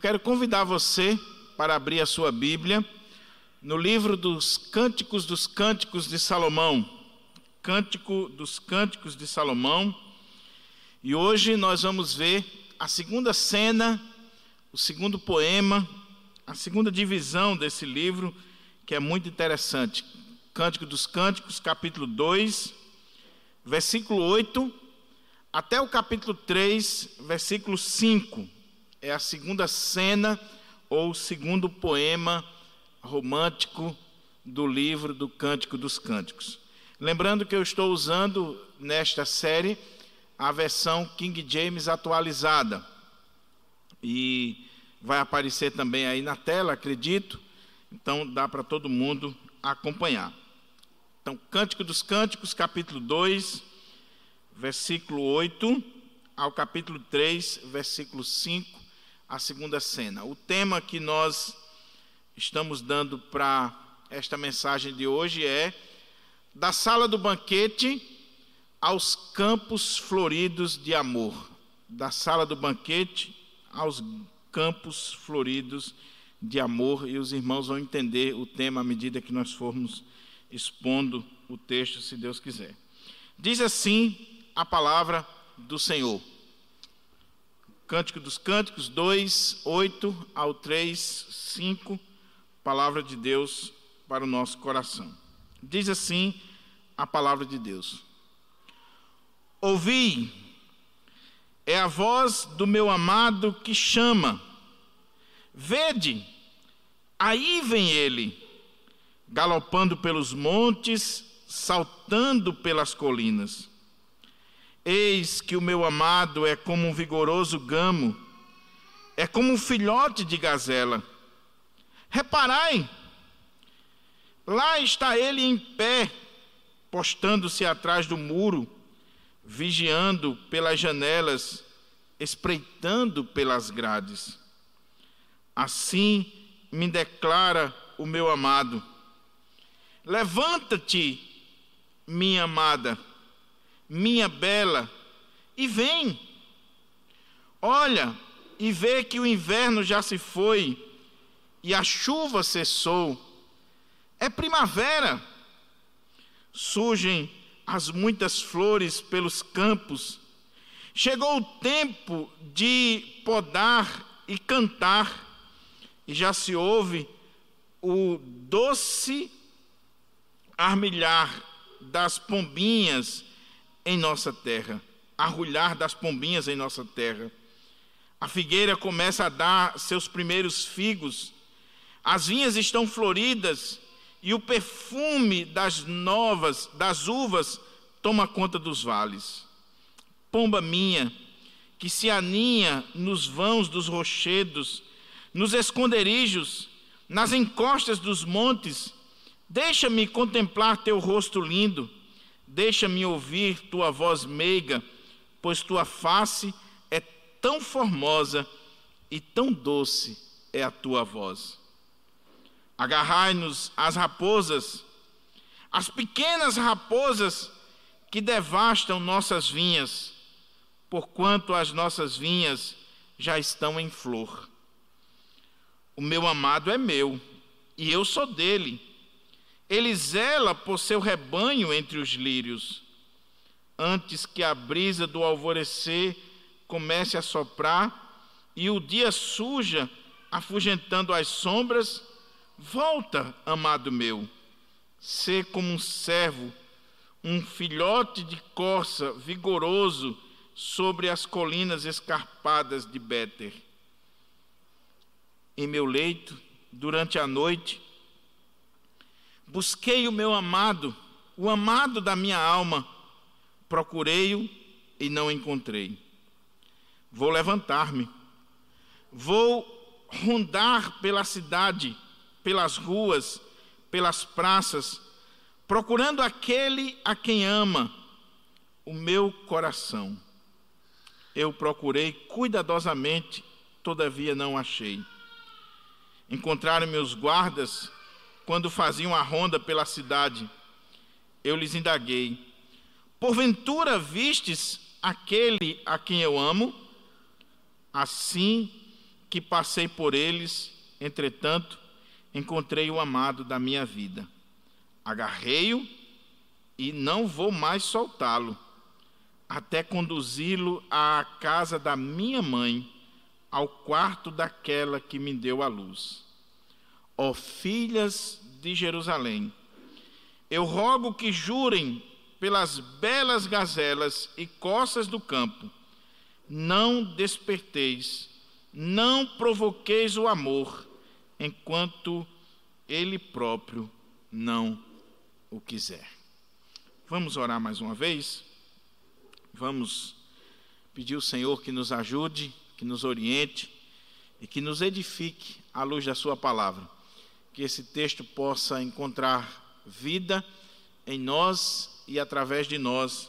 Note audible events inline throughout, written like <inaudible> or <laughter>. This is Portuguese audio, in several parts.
Eu quero convidar você para abrir a sua Bíblia no livro dos Cânticos dos Cânticos de Salomão. Cântico dos Cânticos de Salomão. E hoje nós vamos ver a segunda cena, o segundo poema, a segunda divisão desse livro, que é muito interessante. Cântico dos Cânticos, capítulo 2, versículo 8, até o capítulo 3, versículo 5. É a segunda cena ou segundo poema romântico do livro do Cântico dos Cânticos. Lembrando que eu estou usando nesta série a versão King James atualizada. E vai aparecer também aí na tela, acredito. Então dá para todo mundo acompanhar. Então, Cântico dos Cânticos, capítulo 2, versículo 8 ao capítulo 3, versículo 5, a segunda cena. O tema que nós estamos dando para esta mensagem de hoje é da sala do banquete aos campos floridos de amor. Da sala do banquete aos campos floridos de amor, e os irmãos vão entender o tema à medida que nós formos expondo o texto, se Deus quiser. Diz assim a palavra do Senhor. Cântico dos Cânticos 2, 8 ao 3, 5, palavra de Deus para o nosso coração. Diz assim a palavra de Deus: Ouvi, é a voz do meu amado que chama, vede, aí vem ele galopando pelos montes, saltando pelas colinas. Eis que o meu amado é como um vigoroso gamo, é como um filhote de gazela. Reparai, lá está ele em pé, postando-se atrás do muro, vigiando pelas janelas, espreitando pelas grades. Assim me declara o meu amado Levanta-te, minha amada, minha bela, e vem. Olha e vê que o inverno já se foi e a chuva cessou. É primavera. Surgem as muitas flores pelos campos. Chegou o tempo de podar e cantar, e já se ouve o doce armilhar das pombinhas em nossa terra, arrulhar das pombinhas em nossa terra. A figueira começa a dar seus primeiros figos, as vinhas estão floridas e o perfume das novas, das uvas, toma conta dos vales. Pomba minha, que se aninha nos vãos dos rochedos, nos esconderijos, nas encostas dos montes, Deixa-me contemplar teu rosto lindo, deixa-me ouvir tua voz meiga, pois tua face é tão formosa e tão doce é a tua voz. Agarrai-nos as raposas, as pequenas raposas que devastam nossas vinhas, porquanto as nossas vinhas já estão em flor. O meu amado é meu, e eu sou dele ele zela por seu rebanho entre os lírios. Antes que a brisa do alvorecer comece a soprar e o dia suja, afugentando as sombras, volta, amado meu, ser como um servo, um filhote de corça vigoroso sobre as colinas escarpadas de Béter. Em meu leito, durante a noite, Busquei o meu amado, o amado da minha alma, procurei-o e não encontrei. Vou levantar-me, vou rondar pela cidade, pelas ruas, pelas praças, procurando aquele a quem ama o meu coração. Eu procurei cuidadosamente, todavia não achei. Encontraram-me os guardas quando faziam a ronda pela cidade, eu lhes indaguei: Porventura vistes aquele a quem eu amo? Assim que passei por eles, entretanto, encontrei o amado da minha vida. Agarrei-o e não vou mais soltá-lo, até conduzi-lo à casa da minha mãe, ao quarto daquela que me deu a luz. Ó filhas de Jerusalém, eu rogo que jurem pelas belas gazelas e coças do campo, não desperteis, não provoqueis o amor, enquanto ele próprio não o quiser. Vamos orar mais uma vez? Vamos pedir ao Senhor que nos ajude, que nos oriente e que nos edifique à luz da Sua palavra. Que esse texto possa encontrar vida em nós e através de nós,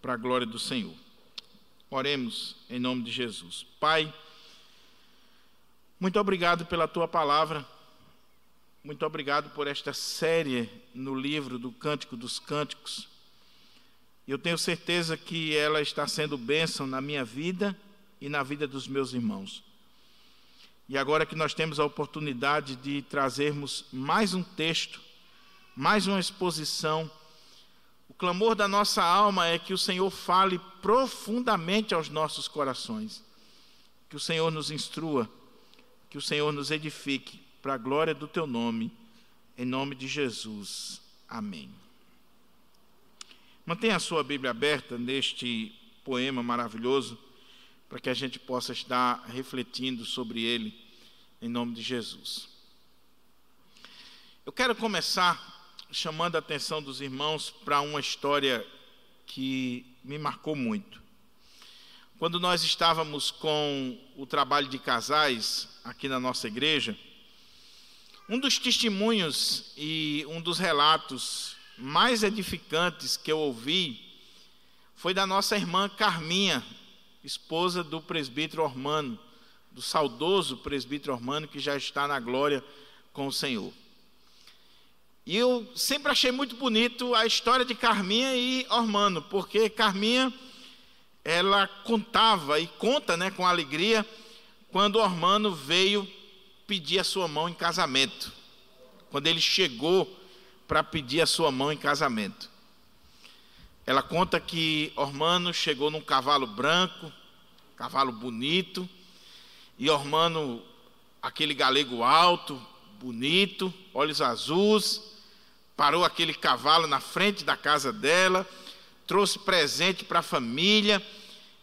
para a glória do Senhor. Oremos em nome de Jesus. Pai, muito obrigado pela tua palavra. Muito obrigado por esta série no livro do Cântico dos Cânticos. Eu tenho certeza que ela está sendo bênção na minha vida e na vida dos meus irmãos. E agora que nós temos a oportunidade de trazermos mais um texto, mais uma exposição, o clamor da nossa alma é que o Senhor fale profundamente aos nossos corações, que o Senhor nos instrua, que o Senhor nos edifique, para a glória do teu nome, em nome de Jesus. Amém. Mantenha a sua Bíblia aberta neste poema maravilhoso, para que a gente possa estar refletindo sobre ele, em nome de Jesus. Eu quero começar chamando a atenção dos irmãos para uma história que me marcou muito. Quando nós estávamos com o trabalho de casais aqui na nossa igreja, um dos testemunhos e um dos relatos mais edificantes que eu ouvi foi da nossa irmã Carminha, esposa do presbítero Ormano, do saudoso presbítero Ormano que já está na glória com o Senhor. E eu sempre achei muito bonito a história de Carminha e Ormano, porque Carminha ela contava e conta, né, com alegria quando Ormano veio pedir a sua mão em casamento. Quando ele chegou para pedir a sua mão em casamento. Ela conta que Ormano chegou num cavalo branco, cavalo bonito, e Ormano, aquele galego alto, bonito, olhos azuis, parou aquele cavalo na frente da casa dela, trouxe presente para a família,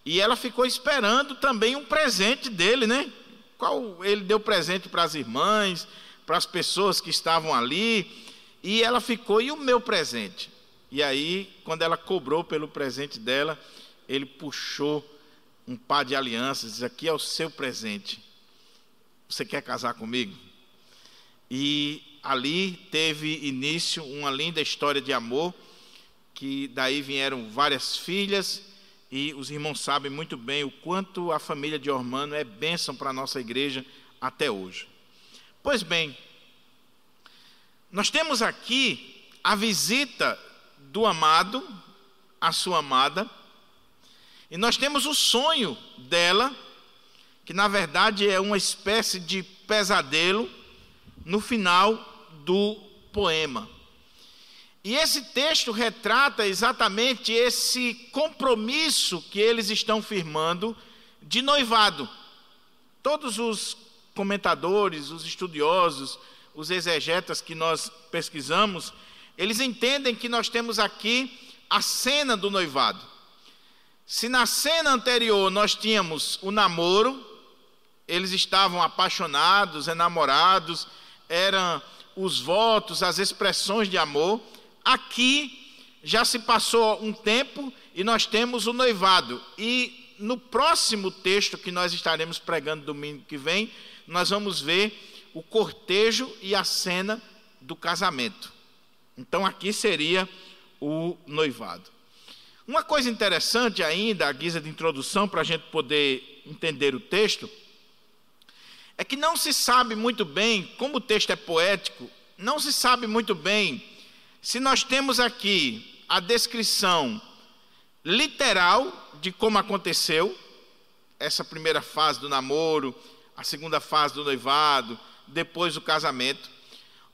e ela ficou esperando também um presente dele, né? Qual ele deu presente para as irmãs, para as pessoas que estavam ali, e ela ficou, e o meu presente? E aí, quando ela cobrou pelo presente dela, ele puxou um par de alianças, diz: Aqui é o seu presente. Você quer casar comigo? E ali teve início uma linda história de amor, que daí vieram várias filhas, e os irmãos sabem muito bem o quanto a família de Ormano é bênção para a nossa igreja até hoje. Pois bem, nós temos aqui a visita do amado, a sua amada, e nós temos o sonho dela, que na verdade é uma espécie de pesadelo, no final do poema. E esse texto retrata exatamente esse compromisso que eles estão firmando de noivado. Todos os comentadores, os estudiosos, os exegetas que nós pesquisamos, eles entendem que nós temos aqui a cena do noivado. Se na cena anterior nós tínhamos o namoro, eles estavam apaixonados, enamorados, eram os votos, as expressões de amor, aqui já se passou um tempo e nós temos o noivado. E no próximo texto que nós estaremos pregando domingo que vem, nós vamos ver o cortejo e a cena do casamento. Então aqui seria o noivado. Uma coisa interessante ainda, a guisa de introdução, para a gente poder entender o texto, é que não se sabe muito bem, como o texto é poético, não se sabe muito bem se nós temos aqui a descrição literal de como aconteceu essa primeira fase do namoro, a segunda fase do noivado, depois do casamento,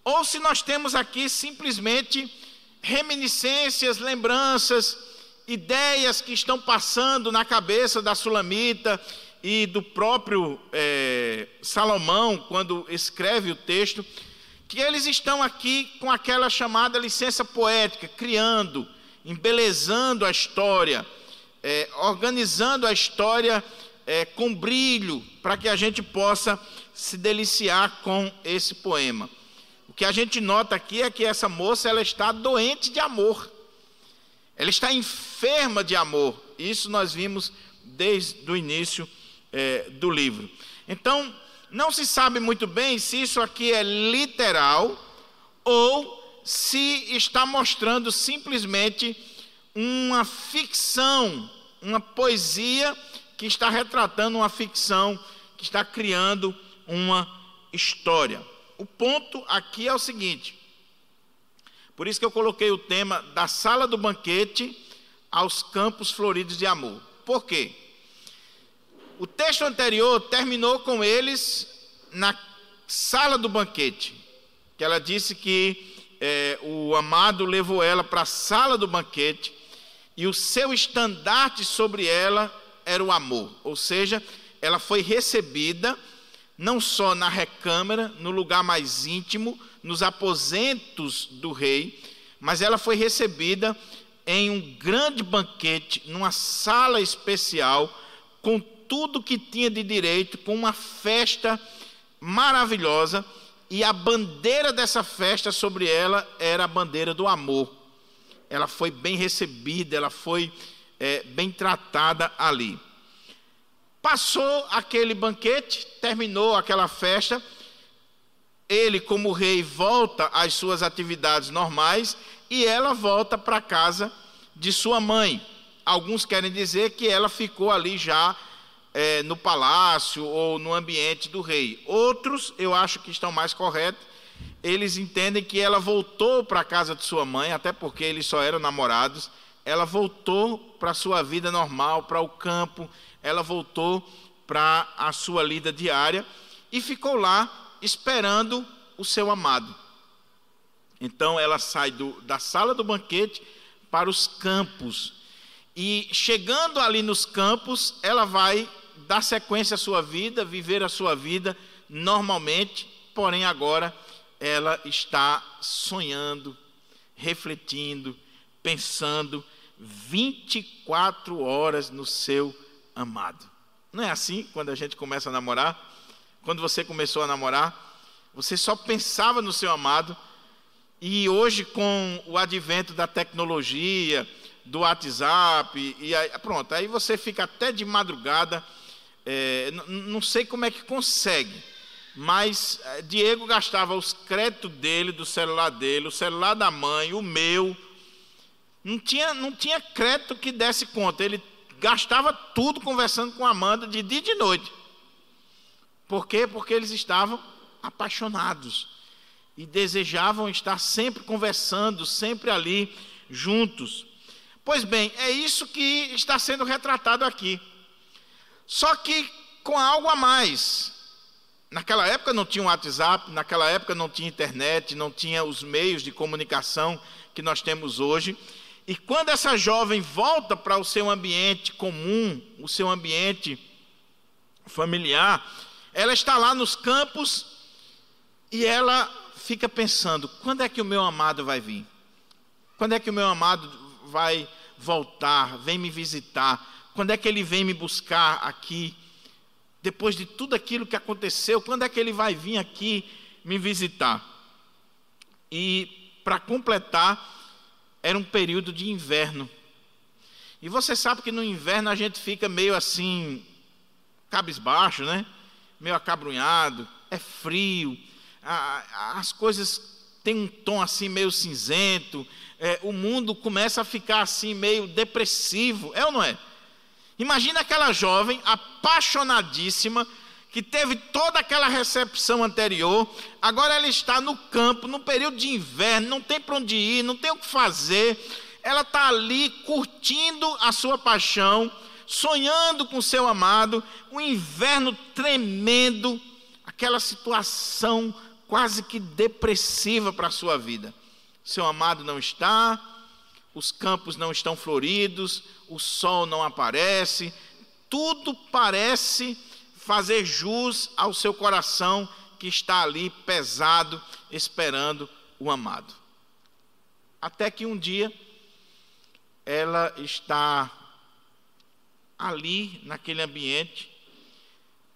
ou se nós temos aqui simplesmente reminiscências, lembranças, ideias que estão passando na cabeça da Sulamita e do próprio é, Salomão, quando escreve o texto, que eles estão aqui com aquela chamada licença poética, criando, embelezando a história, é, organizando a história é, com brilho, para que a gente possa se deliciar com esse poema. O que a gente nota aqui é que essa moça ela está doente de amor, ela está enferma de amor. Isso nós vimos desde o início é, do livro. Então, não se sabe muito bem se isso aqui é literal ou se está mostrando simplesmente uma ficção, uma poesia que está retratando uma ficção, que está criando uma história. O ponto aqui é o seguinte: por isso que eu coloquei o tema da sala do banquete aos campos floridos de amor. Por quê? O texto anterior terminou com eles na sala do banquete, que ela disse que é, o amado levou ela para a sala do banquete e o seu estandarte sobre ela era o amor, ou seja, ela foi recebida não só na recâmara, no lugar mais íntimo, nos aposentos do rei, mas ela foi recebida em um grande banquete, numa sala especial, com tudo que tinha de direito, com uma festa maravilhosa, e a bandeira dessa festa sobre ela era a bandeira do amor. Ela foi bem recebida, ela foi é, bem tratada ali. Passou aquele banquete, terminou aquela festa, ele, como rei, volta às suas atividades normais e ela volta para casa de sua mãe. Alguns querem dizer que ela ficou ali já é, no palácio ou no ambiente do rei. Outros, eu acho que estão mais corretos, eles entendem que ela voltou para a casa de sua mãe, até porque eles só eram namorados. Ela voltou para a sua vida normal, para o campo, ela voltou para a sua lida diária e ficou lá esperando o seu amado. Então ela sai do, da sala do banquete para os campos. E chegando ali nos campos, ela vai dar sequência à sua vida, viver a sua vida normalmente, porém agora ela está sonhando, refletindo, pensando 24 horas no seu amado. Não é assim quando a gente começa a namorar? Quando você começou a namorar, você só pensava no seu amado, e hoje, com o advento da tecnologia, do WhatsApp, e aí, pronto, aí você fica até de madrugada é, não sei como é que consegue, mas é, Diego gastava os créditos dele, do celular dele, o celular da mãe, o meu. Não tinha, não tinha crédito que desse conta. Ele gastava tudo conversando com Amanda de dia e de noite. Por quê? Porque eles estavam apaixonados e desejavam estar sempre conversando, sempre ali juntos. Pois bem, é isso que está sendo retratado aqui. Só que com algo a mais. Naquela época não tinha WhatsApp, naquela época não tinha internet, não tinha os meios de comunicação que nós temos hoje. E quando essa jovem volta para o seu ambiente comum, o seu ambiente familiar, ela está lá nos campos e ela fica pensando: quando é que o meu amado vai vir? Quando é que o meu amado vai voltar, vem me visitar? Quando é que ele vem me buscar aqui? Depois de tudo aquilo que aconteceu, quando é que ele vai vir aqui me visitar? E para completar, era um período de inverno. E você sabe que no inverno a gente fica meio assim, cabisbaixo, né? Meio acabrunhado, é frio, as coisas têm um tom assim meio cinzento, é, o mundo começa a ficar assim meio depressivo, é ou não é? Imagina aquela jovem apaixonadíssima, que teve toda aquela recepção anterior, agora ela está no campo, no período de inverno, não tem para onde ir, não tem o que fazer, ela está ali curtindo a sua paixão, sonhando com seu amado, um inverno tremendo, aquela situação quase que depressiva para a sua vida. Seu amado não está, os campos não estão floridos, o sol não aparece, tudo parece fazer jus ao seu coração que está ali pesado, esperando o amado. Até que um dia ela está ali naquele ambiente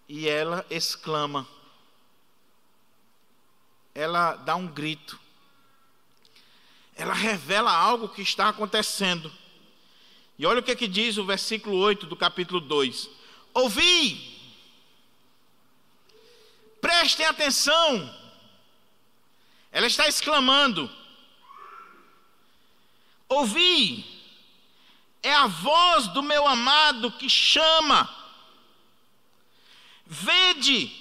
e ela exclama, ela dá um grito, ela revela algo que está acontecendo. E olha o que, é que diz o versículo 8 do capítulo 2: Ouvi, prestem atenção, ela está exclamando, ouvi, é a voz do meu amado que chama, vede,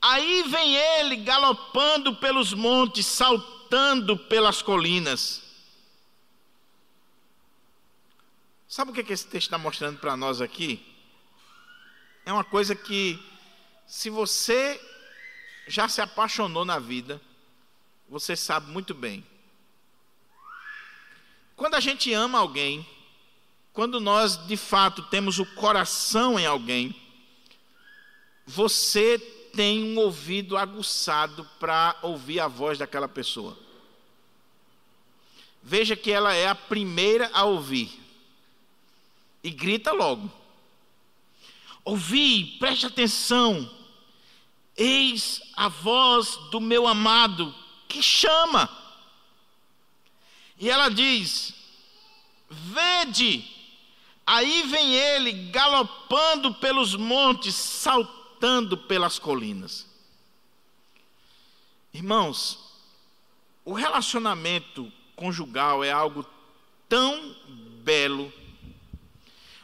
aí vem ele galopando pelos montes, saltando pelas colinas. Sabe o que, esse texto está mostrando para nós aqui? É uma coisa que, se você já se apaixonou na vida, você sabe muito bem. Quando a gente ama alguém, quando nós de fato temos o coração em alguém, você tem um ouvido aguçado para ouvir a voz daquela pessoa. Veja que ela é a primeira a ouvir e grita logo: Ouvi, preste atenção, eis a voz do meu amado que chama. E ela diz: Vede, aí vem ele galopando pelos montes, saltando pelas colinas. Irmãos, o relacionamento conjugal é algo tão belo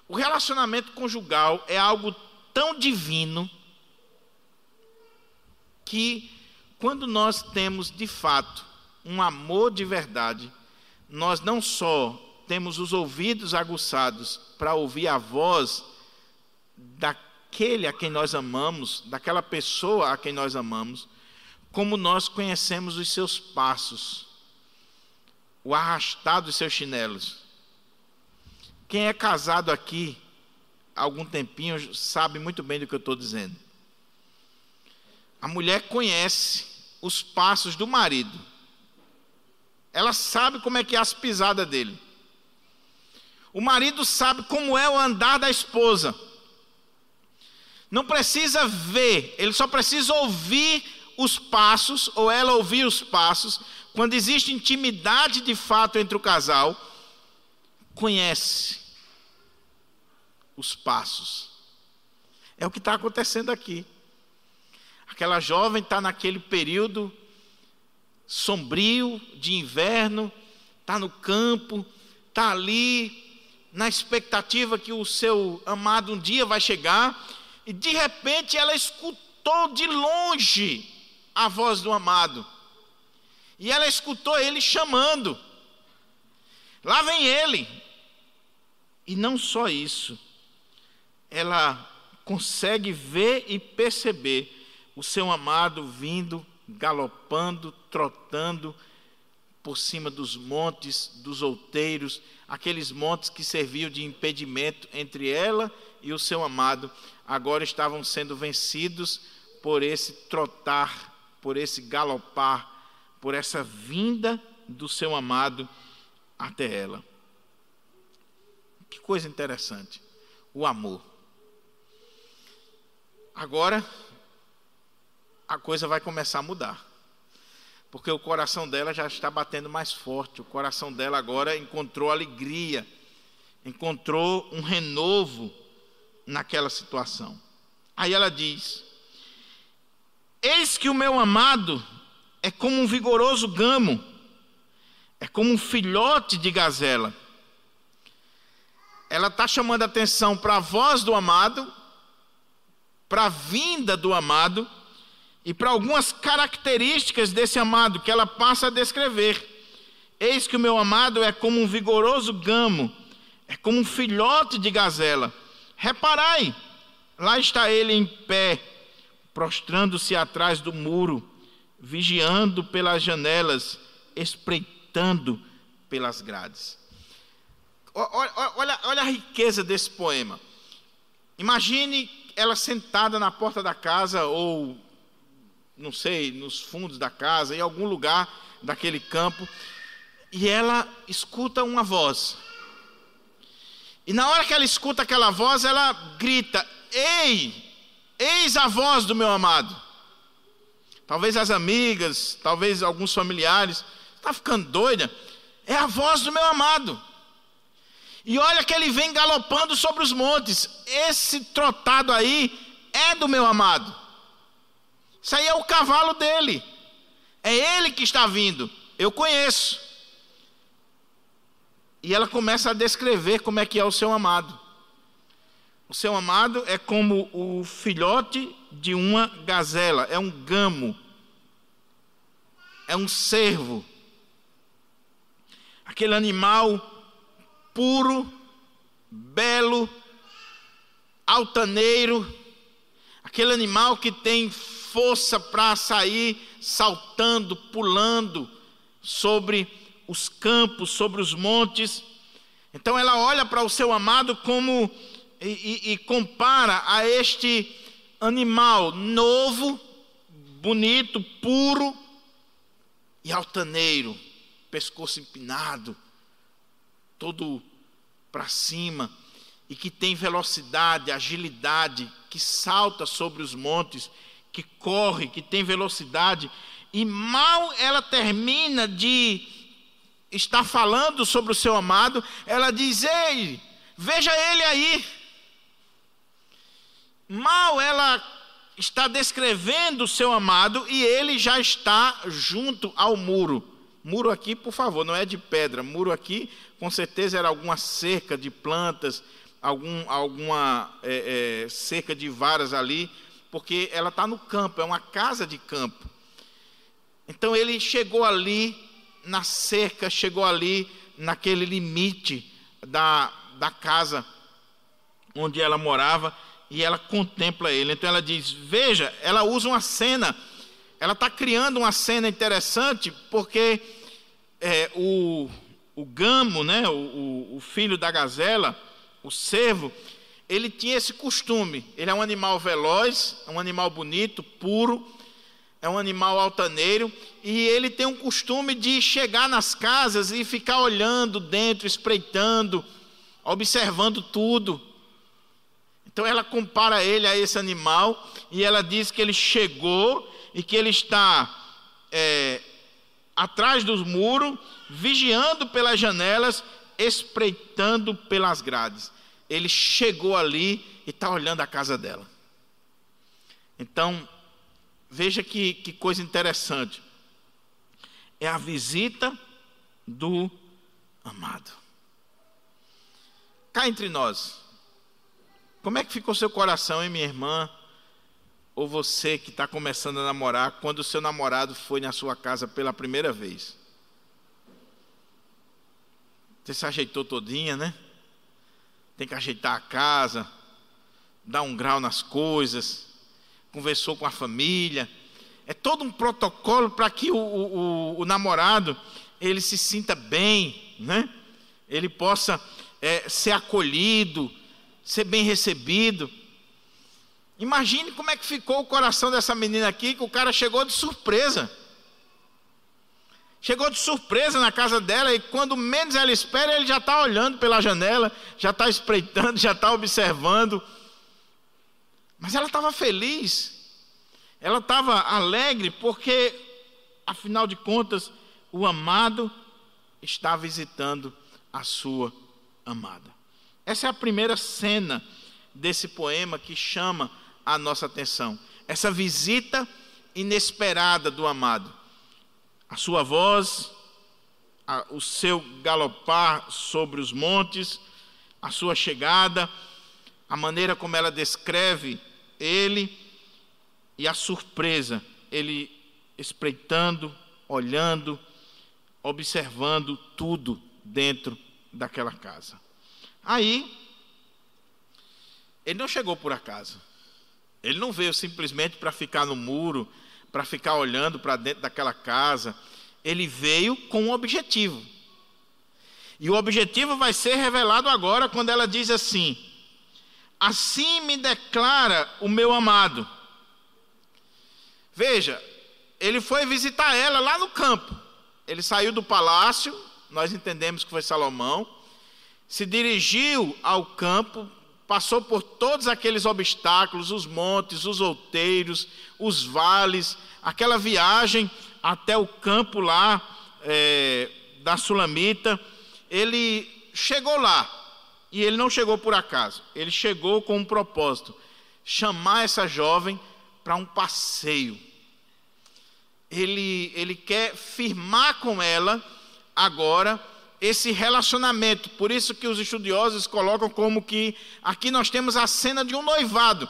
o relacionamento conjugal é algo tão divino que, quando nós temos de fato um amor de verdade, nós não só temos os ouvidos aguçados para ouvir a voz daquele a quem nós amamos, daquela pessoa a quem nós amamos, como nós conhecemos os seus passos, o arrastar dos seus chinelos. Quem é casado aqui há algum tempinho sabe muito bem do que eu estou dizendo. A mulher conhece os passos do marido. Ela sabe como é que é as pisadas dele. O marido sabe como é o andar da esposa. Não precisa ver, ele só precisa ouvir os passos, ou ela ouvir os passos. Quando existe intimidade de fato entre o casal, conhece os passos. É o que está acontecendo aqui. Aquela jovem está naquele período sombrio de inverno, está no campo, está ali na expectativa que o seu amado um dia vai chegar, e de repente ela escutou de longe a voz do amado. E ela escutou ele chamando. Lá vem ele. E não só isso ela consegue ver e perceber o seu amado vindo, galopando, trotando por cima dos montes, dos outeiros, aqueles montes que serviam de impedimento entre ela e o seu amado, agora estavam sendo vencidos por esse trotar, por esse galopar, por essa vinda do seu amado até ela. Que coisa interessante, o amor. Agora, a coisa vai começar a mudar. Porque o coração dela já está batendo mais forte. O coração dela agora encontrou alegria, encontrou um renovo naquela situação. Aí ela diz: Eis que o meu amado é como um vigoroso gamo, é como um filhote de gazela. Ela está chamando atenção para a voz do amado para a vinda do amado e para algumas características desse amado que ela passa a descrever. Eis que o meu amado é como um vigoroso gamo, é como um filhote de gazela, Reparai, lá está ele em pé, prostrando-se atrás do muro, vigiando pelas janelas, espreitando pelas grades. Olha, olha, a riqueza desse poema. Imagine ela sentada na porta da casa, ou não sei, nos fundos da casa, em algum lugar daquele campo, e ela escuta uma voz. E na hora que ela escuta aquela voz, ela grita: Ei, eis a voz do meu amado. Talvez as amigas, talvez alguns familiares, está ficando doida? É a voz do meu amado. E olha que ele vem galopando sobre os montes. Esse trotado aí é do meu amado. Isso aí é o cavalo dele. É ele que está vindo. Eu conheço. E ela começa a descrever como é que é o seu amado. O seu amado é como o filhote de uma gazela, é um gamo, é um cervo. Aquele animal puro, belo, altaneiro, aquele animal que tem força para sair saltando, pulando sobre os campos, sobre os montes. Então ela olha para o seu amado como e, e, e compara a este animal novo, bonito, puro e altaneiro, pescoço empinado, todo para cima e que tem velocidade, agilidade, que salta sobre os montes, que corre, que tem velocidade, e mal ela termina de estar falando sobre o seu amado, ela diz: Ei, veja ele aí. Mal ela está descrevendo o seu amado e ele já está junto ao muro. Muro aqui, por favor, não é de pedra. Muro aqui, com certeza, era alguma cerca de plantas, algum, alguma é, é, cerca de varas ali, porque ela está no campo, é uma casa de campo. Então ele chegou ali na cerca, chegou ali naquele limite da, da casa onde ela morava e ela contempla ele. Então ela diz: Veja, ela usa uma cena, ela está criando uma cena interessante, porque é, o, o gamo, né, o, o filho da gazela, o cervo, ele tinha esse costume. Ele é um animal veloz, é um animal bonito, puro, é um animal altaneiro, e ele tem um costume de chegar nas casas e ficar olhando dentro, espreitando, observando tudo. Então ela compara ele a esse animal e ela diz que ele chegou e que ele está é, atrás dos muros, vigiando pelas janelas, espreitando pelas grades. Ele chegou ali e está olhando a casa dela. Então, veja que, que coisa interessante. É a visita do amado. Cá entre nós, como é que ficou seu coração, hein, minha irmã? ou você que está começando a namorar, quando o seu namorado foi na sua casa pela primeira vez? Você se ajeitou todinha, né? Tem que ajeitar a casa, dar um grau nas coisas, conversou com a família. É todo um protocolo para que o, o, o, namorado ele se sinta bem, né? Ele possa é, ser acolhido, ser bem recebido. Imagine como é que ficou o coração dessa menina aqui, que o cara chegou de surpresa. Chegou de surpresa na casa dela e quando menos ela espera, ele já está olhando pela janela, já está espreitando, <laughs> já está observando. Mas ela estava feliz, ela estava alegre, porque, afinal de contas, o amado está visitando a sua amada. Essa é a primeira cena desse poema que chama a nossa atenção. Essa visita inesperada do amado. A sua voz, a, o seu galopar sobre os montes, a sua chegada, a maneira como ela descreve ele e a surpresa, ele espreitando, olhando, observando tudo dentro daquela casa. Aí ele não chegou por acaso. Ele não veio simplesmente para ficar no muro, para ficar olhando para dentro daquela casa. Ele veio com um objetivo. E o objetivo vai ser revelado agora quando ela diz assim: Assim me declara o meu amado. Veja, ele foi visitar ela lá no campo. Ele saiu do palácio, nós entendemos que foi Salomão, se dirigiu ao campo, passou por todos aqueles obstáculos, os montes, os outeiros, os vales, aquela viagem até o campo lá é, da Sulamita. Ele chegou lá, e ele não chegou por acaso, ele chegou com um propósito: chamar essa jovem para um passeio. Ele, ele quer firmar com ela agora esse relacionamento. Por isso que os estudiosos colocam como que aqui nós temos a cena de um noivado.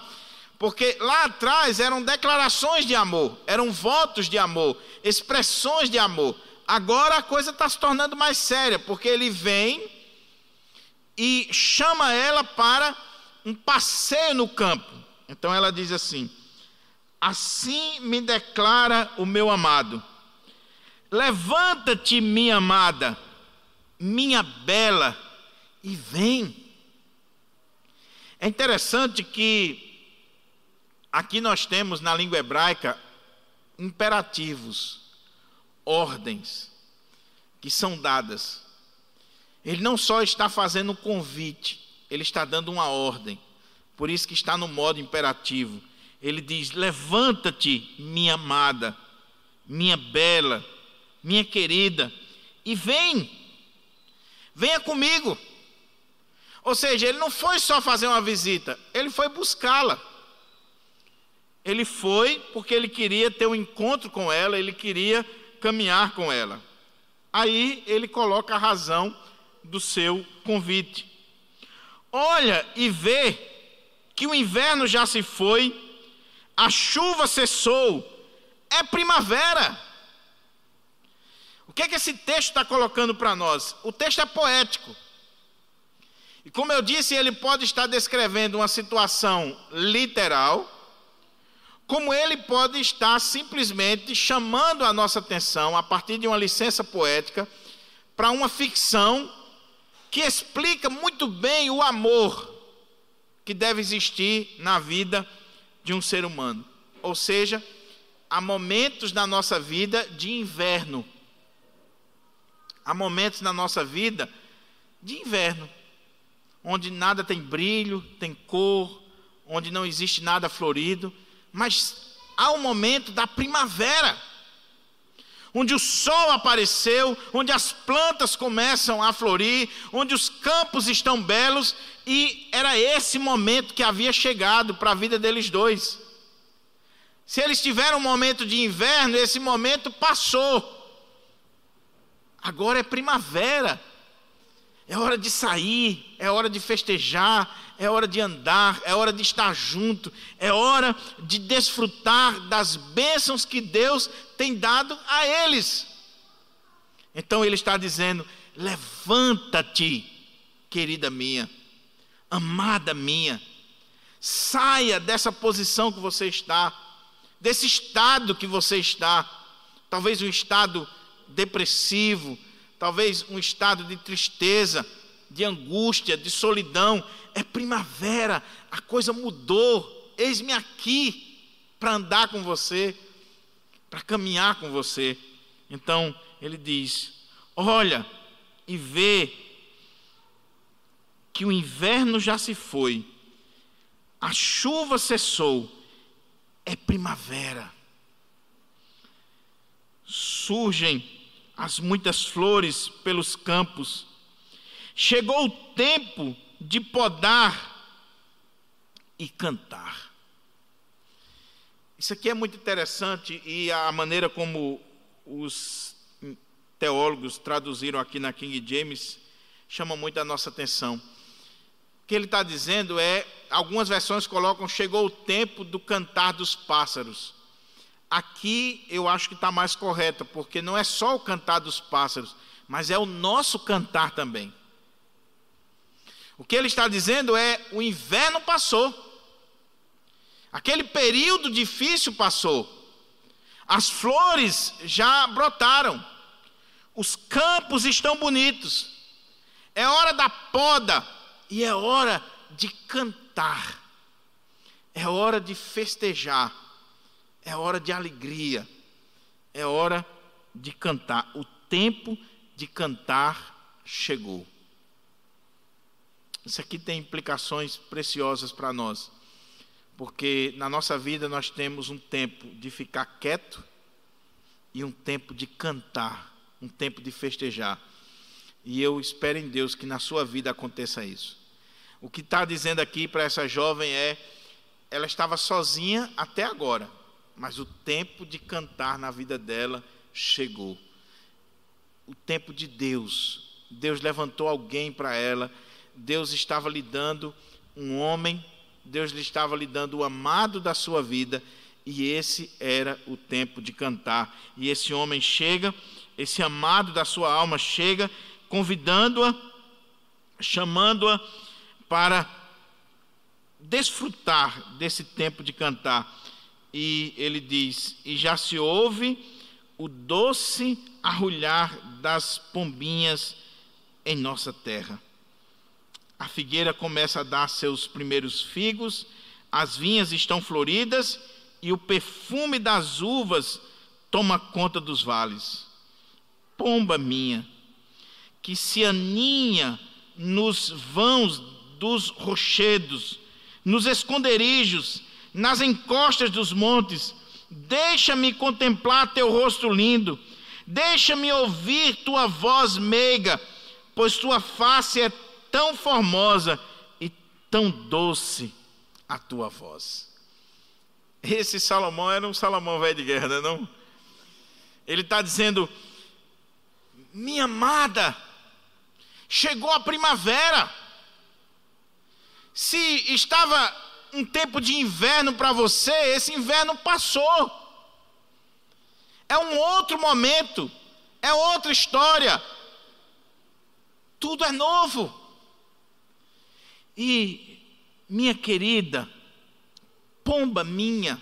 Porque lá atrás eram declarações de amor, eram votos de amor, expressões de amor. Agora a coisa está se tornando mais séria, porque ele vem e chama ela para um passeio no campo. Então ela diz assim: Assim me declara o meu amado. Levanta-te, minha amada, minha bela, e vem. É interessante que aqui nós temos na língua hebraica imperativos, ordens que são dadas. Ele não só está fazendo um convite, ele está dando uma ordem. Por isso que está no modo imperativo. Ele diz: "Levanta-te, minha amada, minha bela, minha querida, e vem. Venha comigo." Ou seja, ele não foi só fazer uma visita, ele foi buscá-la. Ele foi porque ele queria ter um encontro com ela, ele queria caminhar com ela. Aí ele coloca a razão do seu convite. Olha e vê que o inverno já se foi, a chuva cessou, é primavera. O que é que esse texto está colocando para nós? O texto é poético. E como eu disse, ele pode estar descrevendo uma situação literal, como ele pode estar simplesmente chamando a nossa atenção, a partir de uma licença poética, para uma ficção que explica muito bem o amor que deve existir na vida de um ser humano. Ou seja, há momentos na nossa vida de inverno. Há momentos na nossa vida de inverno, onde nada tem brilho, tem cor, onde não existe nada florido, mas há um momento da primavera onde o sol apareceu, onde as plantas começam a florir, onde os campos estão belos, e era esse momento que havia chegado para a vida deles dois. Se eles tiveram um momento de inverno, esse momento passou. Agora é primavera. É hora de sair, é hora de festejar, é hora de andar, é hora de estar junto, é hora de desfrutar das bênçãos que Deus tem dado a eles. Então ele está dizendo: levanta-te, querida minha, amada minha, saia dessa posição que você está, desse estado que você está, talvez um estado depressivo, talvez um estado de tristeza, de angústia, de solidão. É primavera, a coisa mudou. Eis-me aqui para andar com você, para caminhar com você. Então ele diz: Olha e vê que o inverno já se foi, a chuva cessou, é primavera. Surgem as muitas flores pelos campos. Chegou o tempo de podar e cantar. Isso aqui é muito interessante e a maneira como os teólogos traduziram aqui na King James chama muito a nossa atenção. O que ele está dizendo é, algumas versões colocam, chegou o tempo do cantar dos pássaros. Aqui eu acho que está mais correta, porque não é só o cantar dos pássaros, mas é o nosso cantar também. O que ele está dizendo é: o inverno passou, aquele período difícil passou, as flores já brotaram, os campos estão bonitos, é hora da poda e é hora de cantar, é hora de festejar, é hora de alegria, é hora de cantar. O tempo de cantar chegou. Isso aqui tem implicações preciosas para nós, porque na nossa vida nós temos um tempo de ficar quieto e um tempo de cantar, um tempo de festejar. E eu espero em Deus que na sua vida aconteça isso. O que está dizendo aqui para essa jovem é: ela estava sozinha até agora, mas o tempo de cantar na vida dela chegou. O tempo de Deus. Deus levantou alguém para ela. Deus estava lhe dando um homem. Deus lhe estava lhe dando o amado da sua vida. E esse era o tempo de cantar. E esse homem chega, esse amado da sua alma chega convidando-a, chamando-a para desfrutar desse tempo de cantar. E ele diz: E já se ouve o doce arrulhar das pombinhas em nossa terra. A figueira começa a dar seus primeiros figos, as vinhas estão floridas e o perfume das uvas toma conta dos vales. Pomba minha, que se aninha nos vãos dos rochedos, nos esconderijos, nas encostas dos montes. Deixa-me contemplar teu rosto lindo, deixa-me ouvir tua voz meiga, pois tua face é tão formosa e tão doce a tua voz. Esse Salomão era um Salomão velho de guerra, não? É Ele está dizendo: minha amada, Chegou a primavera. Se estava um tempo de inverno para você, esse inverno passou. É um outro momento, é outra história. Tudo é novo. E, minha querida, pomba minha,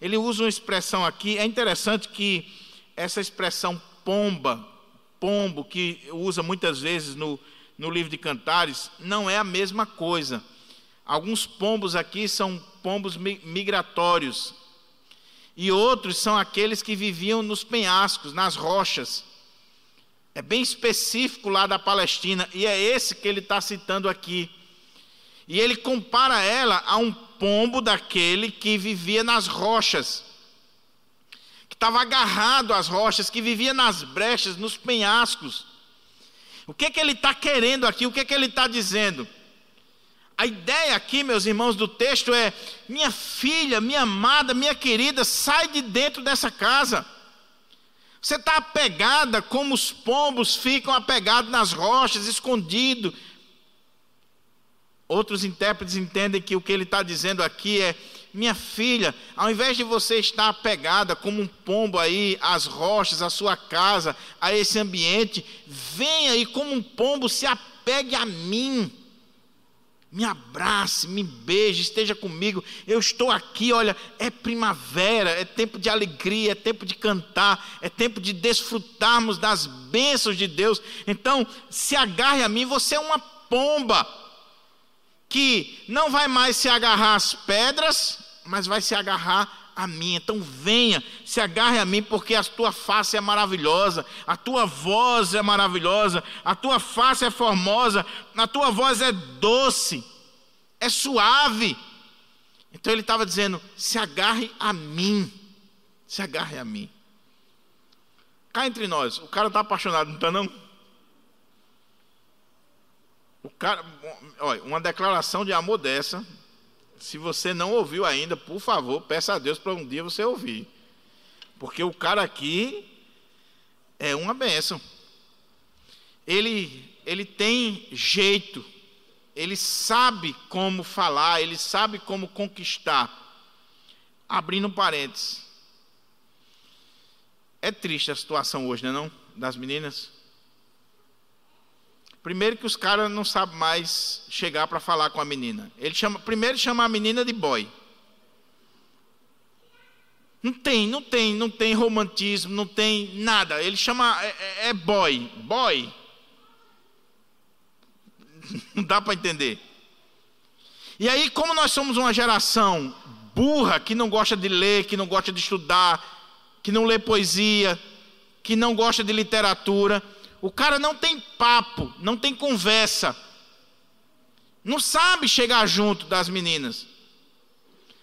ele usa uma expressão aqui, é interessante que essa expressão pomba, pombo, que usa muitas vezes no, no livro de Cantares, não é a mesma coisa. Alguns pombos aqui são pombos migratórios, e outros são aqueles que viviam nos penhascos, nas rochas. É bem específico lá da Palestina, e é esse que ele está citando aqui. E ele compara ela a um pombo daquele que vivia nas rochas estava agarrado às rochas, que vivia nas brechas, nos penhascos. O que, que ele está querendo aqui? O que, que ele está dizendo? A ideia aqui, meus irmãos, do texto é: minha filha, minha amada, minha querida, sai de dentro dessa casa. Você está apegada como os pombos ficam apegados nas rochas, escondido. Outros intérpretes entendem que o que ele está dizendo aqui é: minha filha, ao invés de você estar apegada como um pombo aí às rochas, à sua casa, a esse ambiente, venha e como um pombo se apegue a mim. Me abrace, me beije, esteja comigo. Eu estou aqui, olha, é primavera, é tempo de alegria, é tempo de cantar, é tempo de desfrutarmos das bênçãos de Deus. Então, se agarre a mim, você é uma pomba que não vai mais se agarrar às pedras, mas vai se agarrar a mim. Então venha, se agarre a mim, porque a tua face é maravilhosa, a tua voz é maravilhosa, a tua face é formosa, a tua voz é doce, é suave. Então ele estava dizendo: se agarre a mim, se agarre a mim. Cá entre nós, o cara está apaixonado, não está não? O cara, olha, uma declaração de amor dessa, se você não ouviu ainda, por favor, peça a Deus para um dia você ouvir. Porque o cara aqui é uma bênção. Ele, ele tem jeito, ele sabe como falar, ele sabe como conquistar. Abrindo parênteses. É triste a situação hoje, não é não? Das meninas. Primeiro que os caras não sabem mais chegar para falar com a menina. Ele chama, primeiro chama a menina de boy. Não tem, não tem, não tem romantismo, não tem nada. Ele chama é, é, é boy, boy. <laughs> Não dá para entender. E aí, como nós somos uma geração burra, que não gosta de ler, que não gosta de estudar, que não lê poesia, que não gosta de literatura, o cara não tem papo, não tem conversa, não sabe chegar junto das meninas.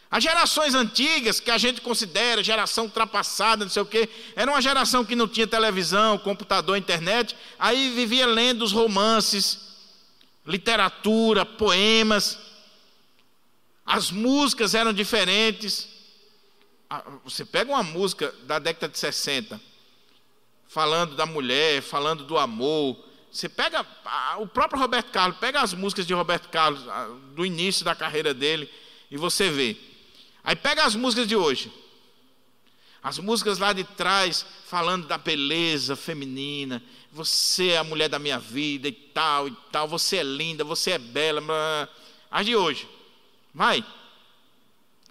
As gerações antigas, que a gente considera geração ultrapassada, não sei o quê, era uma geração que não tinha televisão, computador, internet, aí vivia lendo os romances, literatura, poemas. As músicas eram diferentes. Ah, você pega uma música da década de 60, falando da mulher, falando do amor. Você pega o próprio Roberto Carlos, pega as músicas de Roberto Carlos, do início da carreira dele, e você vê. Aí pega as músicas de hoje. As músicas lá de trás, falando da beleza feminina. Você é a mulher da minha vida e tal, e tal. Você é linda, você é bela. As de hoje. Vai.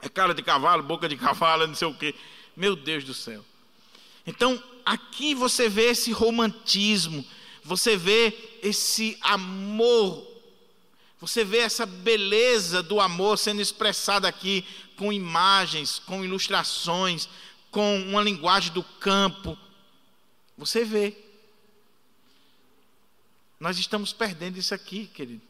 É cara de cavalo, boca de <laughs> cavalo, não sei o quê. Meu Deus do céu. Então, aqui você vê esse romantismo. Você vê esse amor você vê essa beleza do amor sendo expressada aqui com imagens, com ilustrações, com uma linguagem do campo. Você vê. Nós estamos perdendo isso aqui, querido.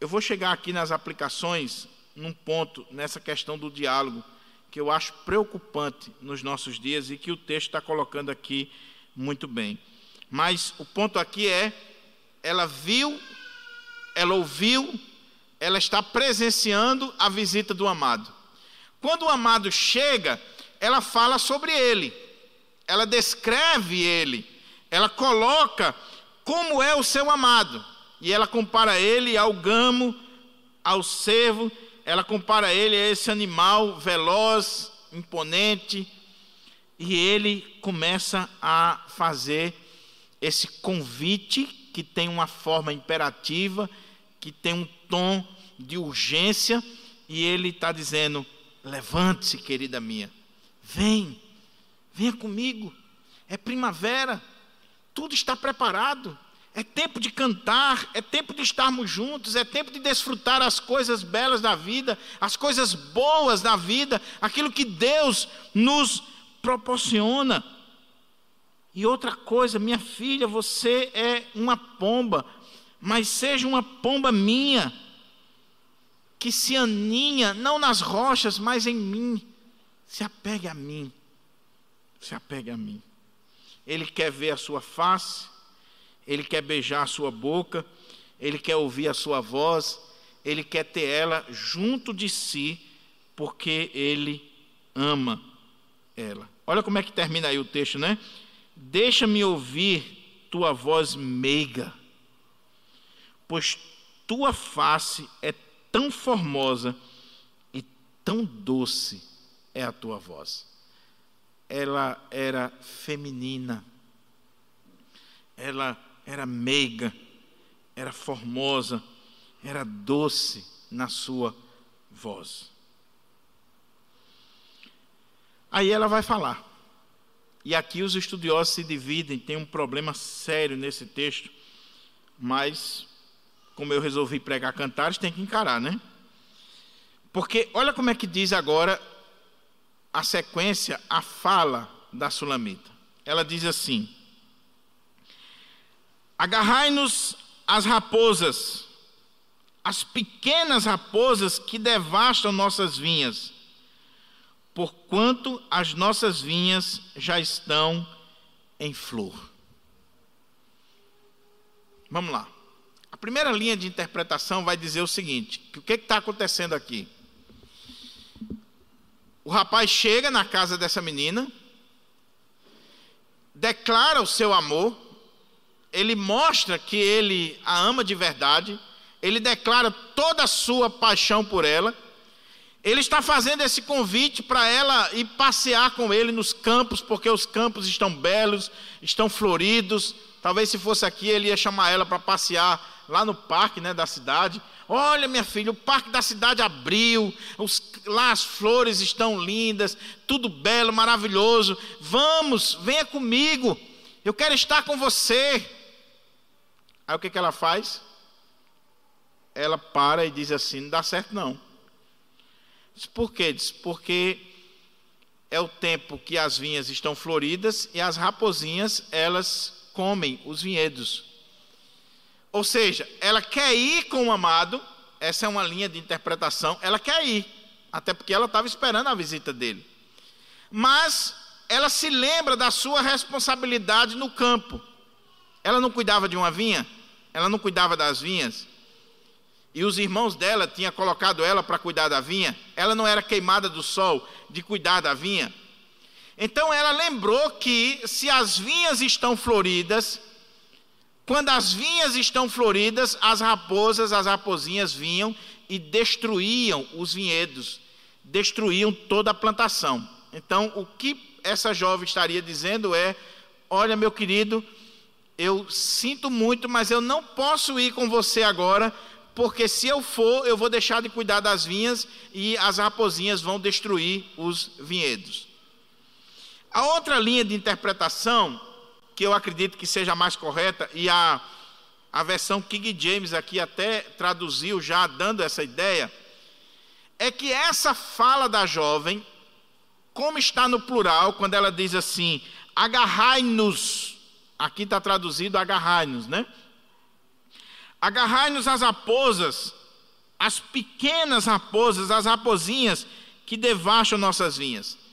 Eu vou chegar aqui nas aplicações, num ponto, nessa questão do diálogo, que eu acho preocupante nos nossos dias e que o texto está colocando aqui muito bem. Mas o ponto aqui é ela viu, ela ouviu, ela está presenciando a visita do amado. Quando o amado chega, ela fala sobre ele, ela descreve ele, ela coloca como é o seu amado, e ela compara ele ao gamo, ao cervo, ela compara ele a esse animal veloz, imponente, e ele começa a fazer esse convite que tem uma forma imperativa, que tem um tom de urgência, e ele está dizendo: levante-se, querida minha, vem, venha comigo, é primavera, tudo está preparado, é tempo de cantar, é tempo de estarmos juntos, é tempo de desfrutar as coisas belas da vida, as coisas boas da vida, aquilo que Deus nos proporciona. E outra coisa, minha filha, você é uma pomba, mas seja uma pomba minha, que se aninha não nas rochas, mas em mim. Se apegue a mim. Se apegue a mim. Ele quer ver a sua face, ele quer beijar a sua boca, ele quer ouvir a sua voz, ele quer ter ela junto de si, porque ele ama ela. Olha como é que termina aí o texto, né? Deixa-me ouvir tua voz meiga, pois tua face é tão formosa e tão doce é a tua voz. Ela era feminina, ela era meiga, era formosa, era doce na sua voz. Aí ela vai falar. E aqui os estudiosos se dividem, tem um problema sério nesse texto, mas como eu resolvi pregar cantares, tem que encarar, né? Porque olha como é que diz agora a sequência, a fala da Sulamita. Ela diz assim: Agarrai-nos as raposas, as pequenas raposas que devastam nossas vinhas porquanto as nossas vinhas já estão em flor. Vamos lá. A primeira linha de interpretação vai dizer o seguinte: que o que está acontecendo aqui? O rapaz chega na casa dessa menina, declara o seu amor, ele mostra que ele a ama de verdade, ele declara toda a sua paixão por ela, Ele está fazendo esse convite para ela ir passear com ele nos campos, porque os campos estão belos, estão floridos. Talvez se fosse aqui, ele ia chamar ela para passear lá no parque né, da cidade. Olha, minha filha, o parque da cidade abriu, os, lá as flores estão lindas, tudo belo, maravilhoso. Vamos, venha comigo, eu quero estar com você. Aí o que, que ela faz? Ela para e diz assim: não dá certo não. Diz, por quê? Diz, porque é o tempo que as vinhas estão floridas e as raposinhas elas comem os vinhedos. Ou seja, ela quer ir com o amado, essa é uma linha de interpretação, ela quer ir, até porque ela estava esperando a visita dele. Mas ela se lembra da sua responsabilidade no campo. Ela não cuidava de uma vinha, ela não cuidava das vinhas. E os irmãos dela tinham colocado ela para cuidar da vinha. Ela não era queimada do sol de cuidar da vinha. Então ela lembrou que se as vinhas estão floridas, quando as vinhas estão floridas, as raposas, as raposinhas vinham e destruíam os vinhedos, destruíam toda a plantação. Então, o que essa jovem estaria dizendo é: Olha, meu querido, eu sinto muito, mas eu não posso ir com você agora, porque se eu for, eu vou deixar de cuidar das vinhas e as raposinhas vão destruir os vinhedos. A outra linha de interpretação que eu acredito que seja mais correta, e a, a versão King James aqui até traduziu já dando essa ideia, é que essa fala da jovem, como está no plural, quando ela diz assim, agarrai-nos, aqui está traduzido agarrai-nos, né? Agarrai-nos as raposas, as pequenas raposas, as raposinhas que devastam nossas vinhas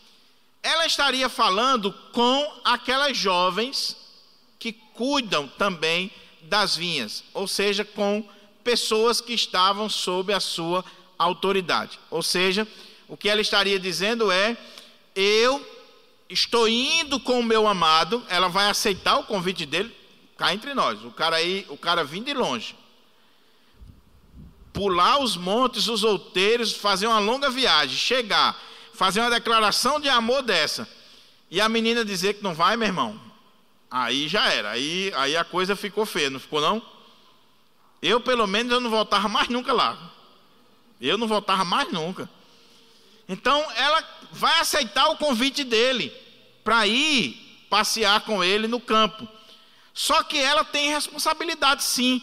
ela estaria falando com aquelas jovens que cuidam também das vinhas, ou seja, com pessoas que estavam sob a sua autoridade. Ou seja, o que ela estaria dizendo é: eu estou indo com o meu amado, ela vai aceitar o convite dele, cá entre nós. O cara aí, o cara vindo de longe. Pular os montes, os outeiros, fazer uma longa viagem, chegar fazer uma declaração de amor dessa, e a menina dizer que não vai, meu irmão, aí já era, aí, aí a coisa ficou feia, não ficou não? Eu, pelo menos, eu não voltava mais nunca lá. Eu não voltava mais nunca. Então, ela vai aceitar o convite dele para ir passear com ele no campo. Só que ela tem responsabilidade, sim.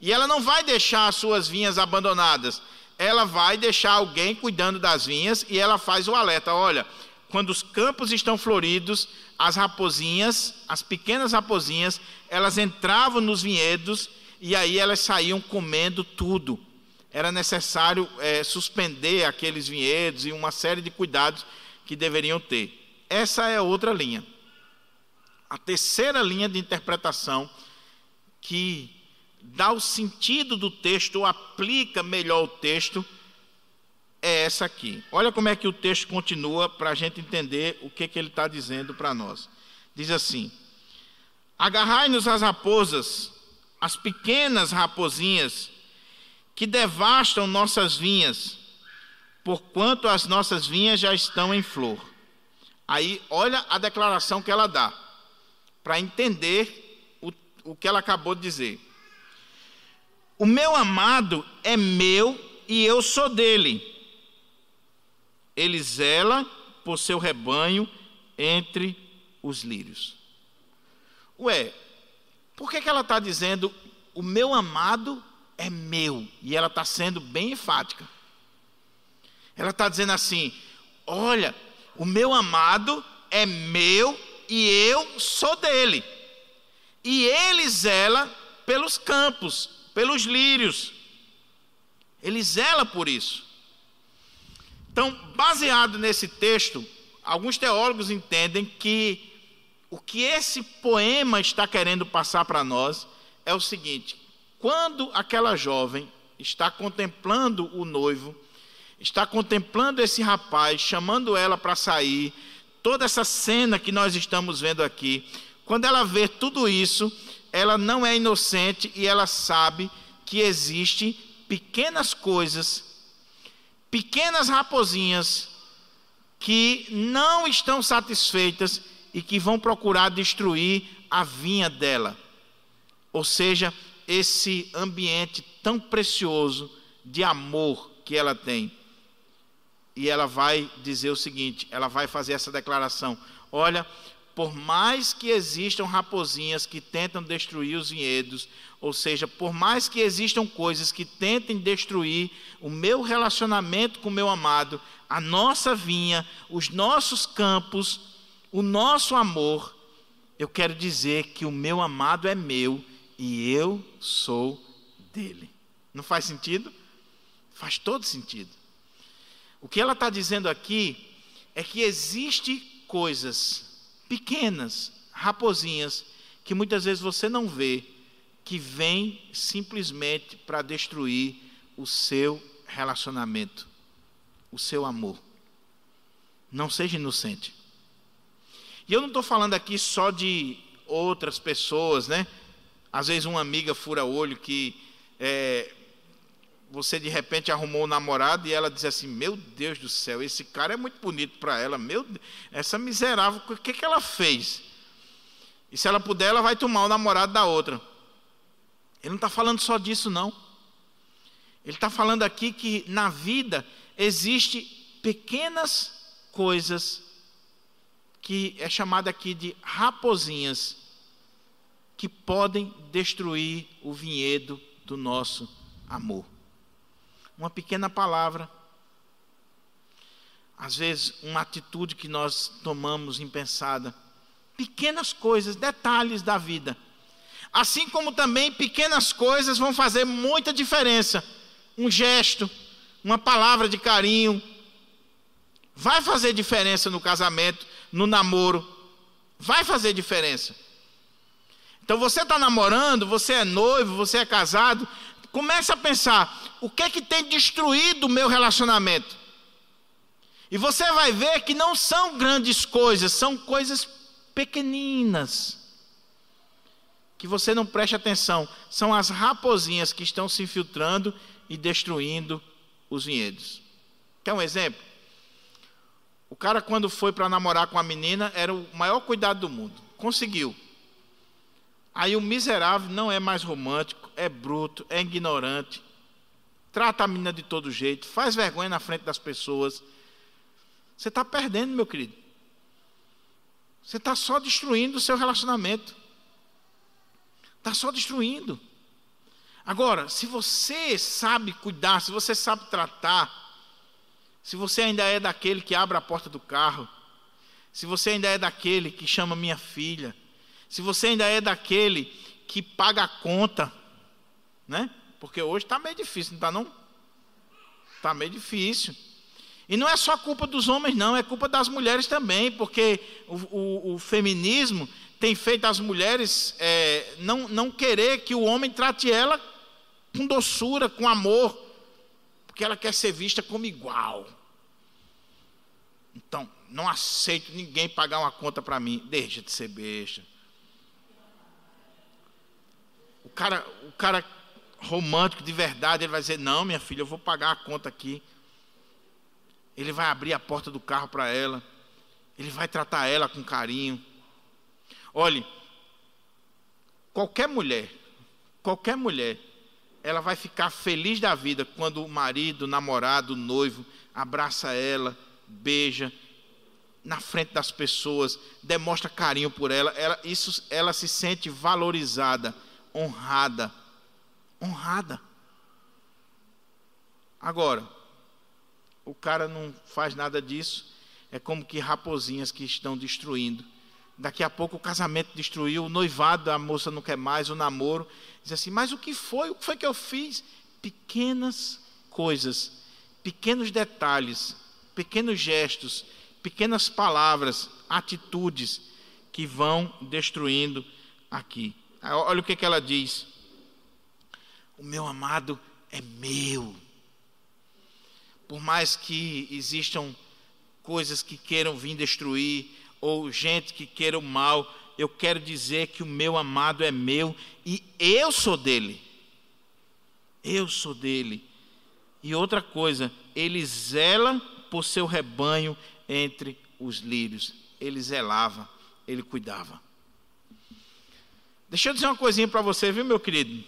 E ela não vai deixar as suas vinhas abandonadas ela vai deixar alguém cuidando das vinhas e ela faz o alerta: olha, quando os campos estão floridos, as raposinhas, as pequenas raposinhas, elas entravam nos vinhedos e aí elas saíam comendo tudo. Era necessário é, suspender aqueles vinhedos e uma série de cuidados que deveriam ter. Essa é outra linha. A terceira linha de interpretação que dá o sentido do texto, ou aplica melhor o texto, é essa aqui. Olha como é que o texto continua para a gente entender o que, que ele está dizendo para nós. Diz assim: Agarrai-nos as raposas, as pequenas raposinhas, que devastam nossas vinhas, porquanto as nossas vinhas já estão em flor. Aí, olha a declaração que ela dá, para entender o, o que ela acabou de dizer. O meu amado é meu e eu sou dele. Ele zela por seu rebanho entre os lírios. Ué, por que, que ela está dizendo o meu amado é meu? E ela está sendo bem enfática. Ela está dizendo assim: olha, o meu amado é meu e eu sou dele. E ele zela pelos campos, pelos lírios. Ele zela por isso. Então, baseado nesse texto, alguns teólogos entendem que o que esse poema está querendo passar para nós é o seguinte: quando aquela jovem está contemplando o noivo, está contemplando esse rapaz, chamando ela para sair, toda essa cena que nós estamos vendo aqui, quando ela vê tudo isso, ela não é inocente e ela sabe que existem pequenas coisas, pequenas raposinhas que não estão satisfeitas e que vão procurar destruir a vinha dela. Ou seja, esse ambiente tão precioso de amor que ela tem. E ela vai dizer o seguinte: ela vai fazer essa declaração: Olha, por mais que existam raposinhas que tentam destruir os vinhedos, ou seja, por mais que existam coisas que tentem destruir o meu relacionamento com o meu amado, a nossa vinha, os nossos campos, o nosso amor, eu quero dizer que o meu amado é meu e eu sou dele. Não faz sentido? Faz todo sentido. O que ela está dizendo aqui é que existe coisas pequenas, raposinhas, que muitas vezes você não vê, que vêm simplesmente para destruir o seu relacionamento, o seu amor. Não seja inocente. E eu não estou falando aqui só de outras pessoas, né? Às vezes uma amiga fura olho que é, você de repente arrumou um namorado e ela diz assim: Meu Deus do céu, esse cara é muito bonito para ela. Meu, essa miserável, o que, que ela fez? E se ela puder, ela vai tomar o namorado da outra. Ele não está falando só disso, não. Ele está falando aqui que na vida existe pequenas coisas que é chamada aqui de raposinhas que podem destruir o vinhedo do nosso amor uma pequena palavra, às vezes uma atitude que nós tomamos impensada, pequenas coisas, detalhes da vida. Assim como também pequenas coisas vão fazer muita diferença. Um gesto, uma palavra de carinho, vai fazer diferença no casamento, no namoro, vai fazer diferença. Então você está namorando, você é noivo, você é casado, comece a pensar: o que é que tem destruído o meu relacionamento? E você vai ver que não são grandes coisas, são coisas pequeninas. Que você não preste atenção, são as raposinhas que estão se infiltrando e destruindo os vinhedos. Quer um exemplo? O cara, quando foi para namorar com a menina, era o maior cuidado do mundo. Conseguiu. Aí o miserável não é mais romântico, é bruto, é ignorante, trata a menina de todo jeito, faz vergonha na frente das pessoas. Você está perdendo, meu querido. Você está só destruindo o seu relacionamento. Está só destruindo. Agora, se você sabe cuidar, se você sabe tratar, se você ainda é daquele que abre a porta do carro, se você ainda é daquele que chama minha filha, se você ainda é daquele que paga a conta, né? Porque hoje está meio difícil, não está não? Está meio difícil. E não é só culpa dos homens, não, é culpa das mulheres também, porque o, o, o feminismo tem feito as mulheres é, não, não querer que o homem trate ela com doçura, com amor, porque ela quer ser vista como igual. Então, não aceito ninguém pagar uma conta para mim. Deixa de ser besta. O cara, o cara romântico de verdade, ele vai dizer: Não, minha filha, eu vou pagar a conta aqui. Ele vai abrir a porta do carro para ela. Ele vai tratar ela com carinho. Olhe, qualquer mulher, qualquer mulher, ela vai ficar feliz da vida quando o marido, o namorado, o noivo abraça ela, beija na frente das pessoas, demonstra carinho por ela, ela isso ela se sente valorizada honrada. Honrada. Agora, o cara não faz nada disso, é como que raposinhas que estão destruindo. Daqui a pouco o casamento destruiu, o noivado, a moça não quer mais, o namoro. Diz assim: Mas o que foi? O que foi que eu fiz? Pequenas coisas, pequenos detalhes, pequenos gestos, pequenas palavras, atitudes que vão destruindo aqui. Olha o que, que ela diz: O meu amado é meu. Por mais que existam coisas que queiram vir destruir, ou gente que queira o mal, eu quero dizer que o meu amado é meu e eu sou dele. Eu sou dele. E outra coisa, ele zela por seu rebanho entre os lírios. Ele zelava, ele cuidava. Deixa eu dizer uma coisinha para você, viu, meu querido?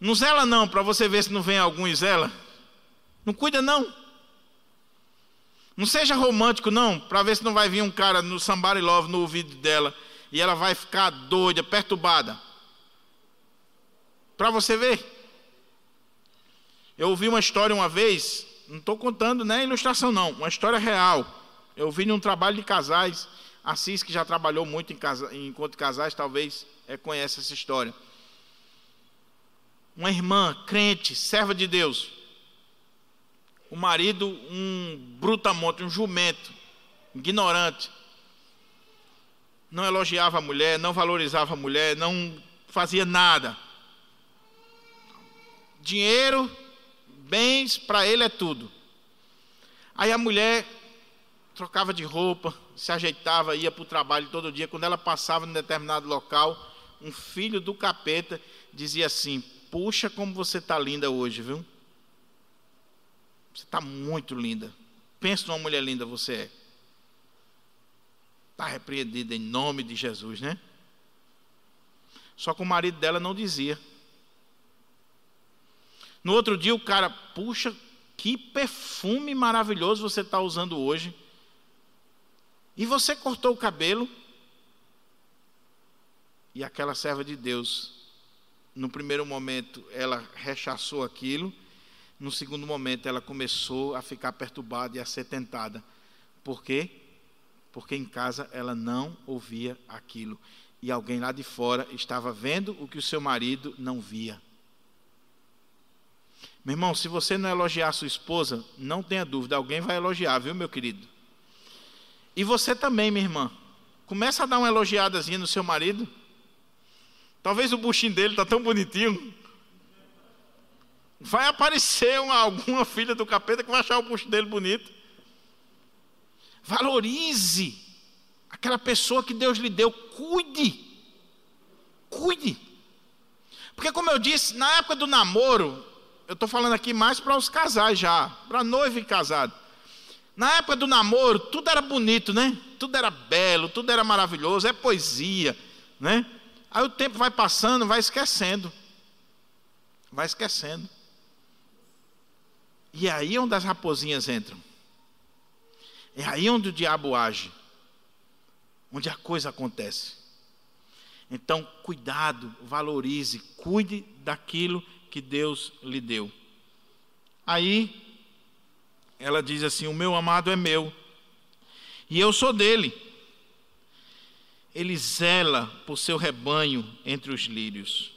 Não zela não, para você ver se não vem algum e zela. Não cuida não. Não seja romântico não, para ver se não vai vir um cara no somebody love no ouvido dela e ela vai ficar doida, perturbada. Para você ver. Eu ouvi uma história uma vez, não estou contando, não é ilustração não, uma história real. Eu vi num trabalho de casais, Assis, que já trabalhou muito em, casa, de casais, talvez é, conhece essa história. Uma irmã, crente, serva de Deus. O marido, um brutamonte, um jumento, ignorante. Não elogiava a mulher, não valorizava a mulher, não fazia nada. Dinheiro bens para ele é tudo. Aí a mulher trocava de roupa, se ajeitava, ia para o trabalho todo dia. Quando ela passava em determinado local, um filho do capeta dizia assim: Puxa, como você está linda hoje, viu? Você está muito linda. Pensa numa mulher linda você é. Está repreendida em nome de Jesus, né? Só que o marido dela não dizia. No outro dia o cara, puxa, que perfume maravilhoso você está usando hoje. E você cortou o cabelo. E aquela serva de Deus, no primeiro momento, ela rechaçou aquilo. No segundo momento, ela começou a ficar perturbada e a ser tentada. Por quê? Porque em casa ela não ouvia aquilo. E alguém lá de fora estava vendo o que o seu marido não via. Meu irmão, se você não elogiar sua esposa, não tenha dúvida, alguém vai elogiar, viu, meu querido? E você também, minha irmã. Começa a dar uma elogiadazinha no seu marido. Talvez o buchinho dele está tão bonitinho. Vai aparecer uma, alguma filha do capeta que vai achar o bucho dele bonito. Valorize aquela pessoa que Deus lhe deu. Cuide. Cuide. Porque, como eu disse, na época do namoro, eu estou falando aqui mais para os casais já, para noivo e casado. Na época do namoro, tudo era bonito, né? Tudo era belo, tudo era maravilhoso, é poesia, né? Aí o tempo vai passando, vai esquecendo. Vai esquecendo. E é aí onde as raposinhas entram. É aí onde o diabo age. Onde a coisa acontece. Então, cuidado, valorize, cuide daquilo que Deus lhe deu. Aí ela diz assim: O meu amado é meu, e eu sou dele. Ele zela por seu rebanho entre os lírios.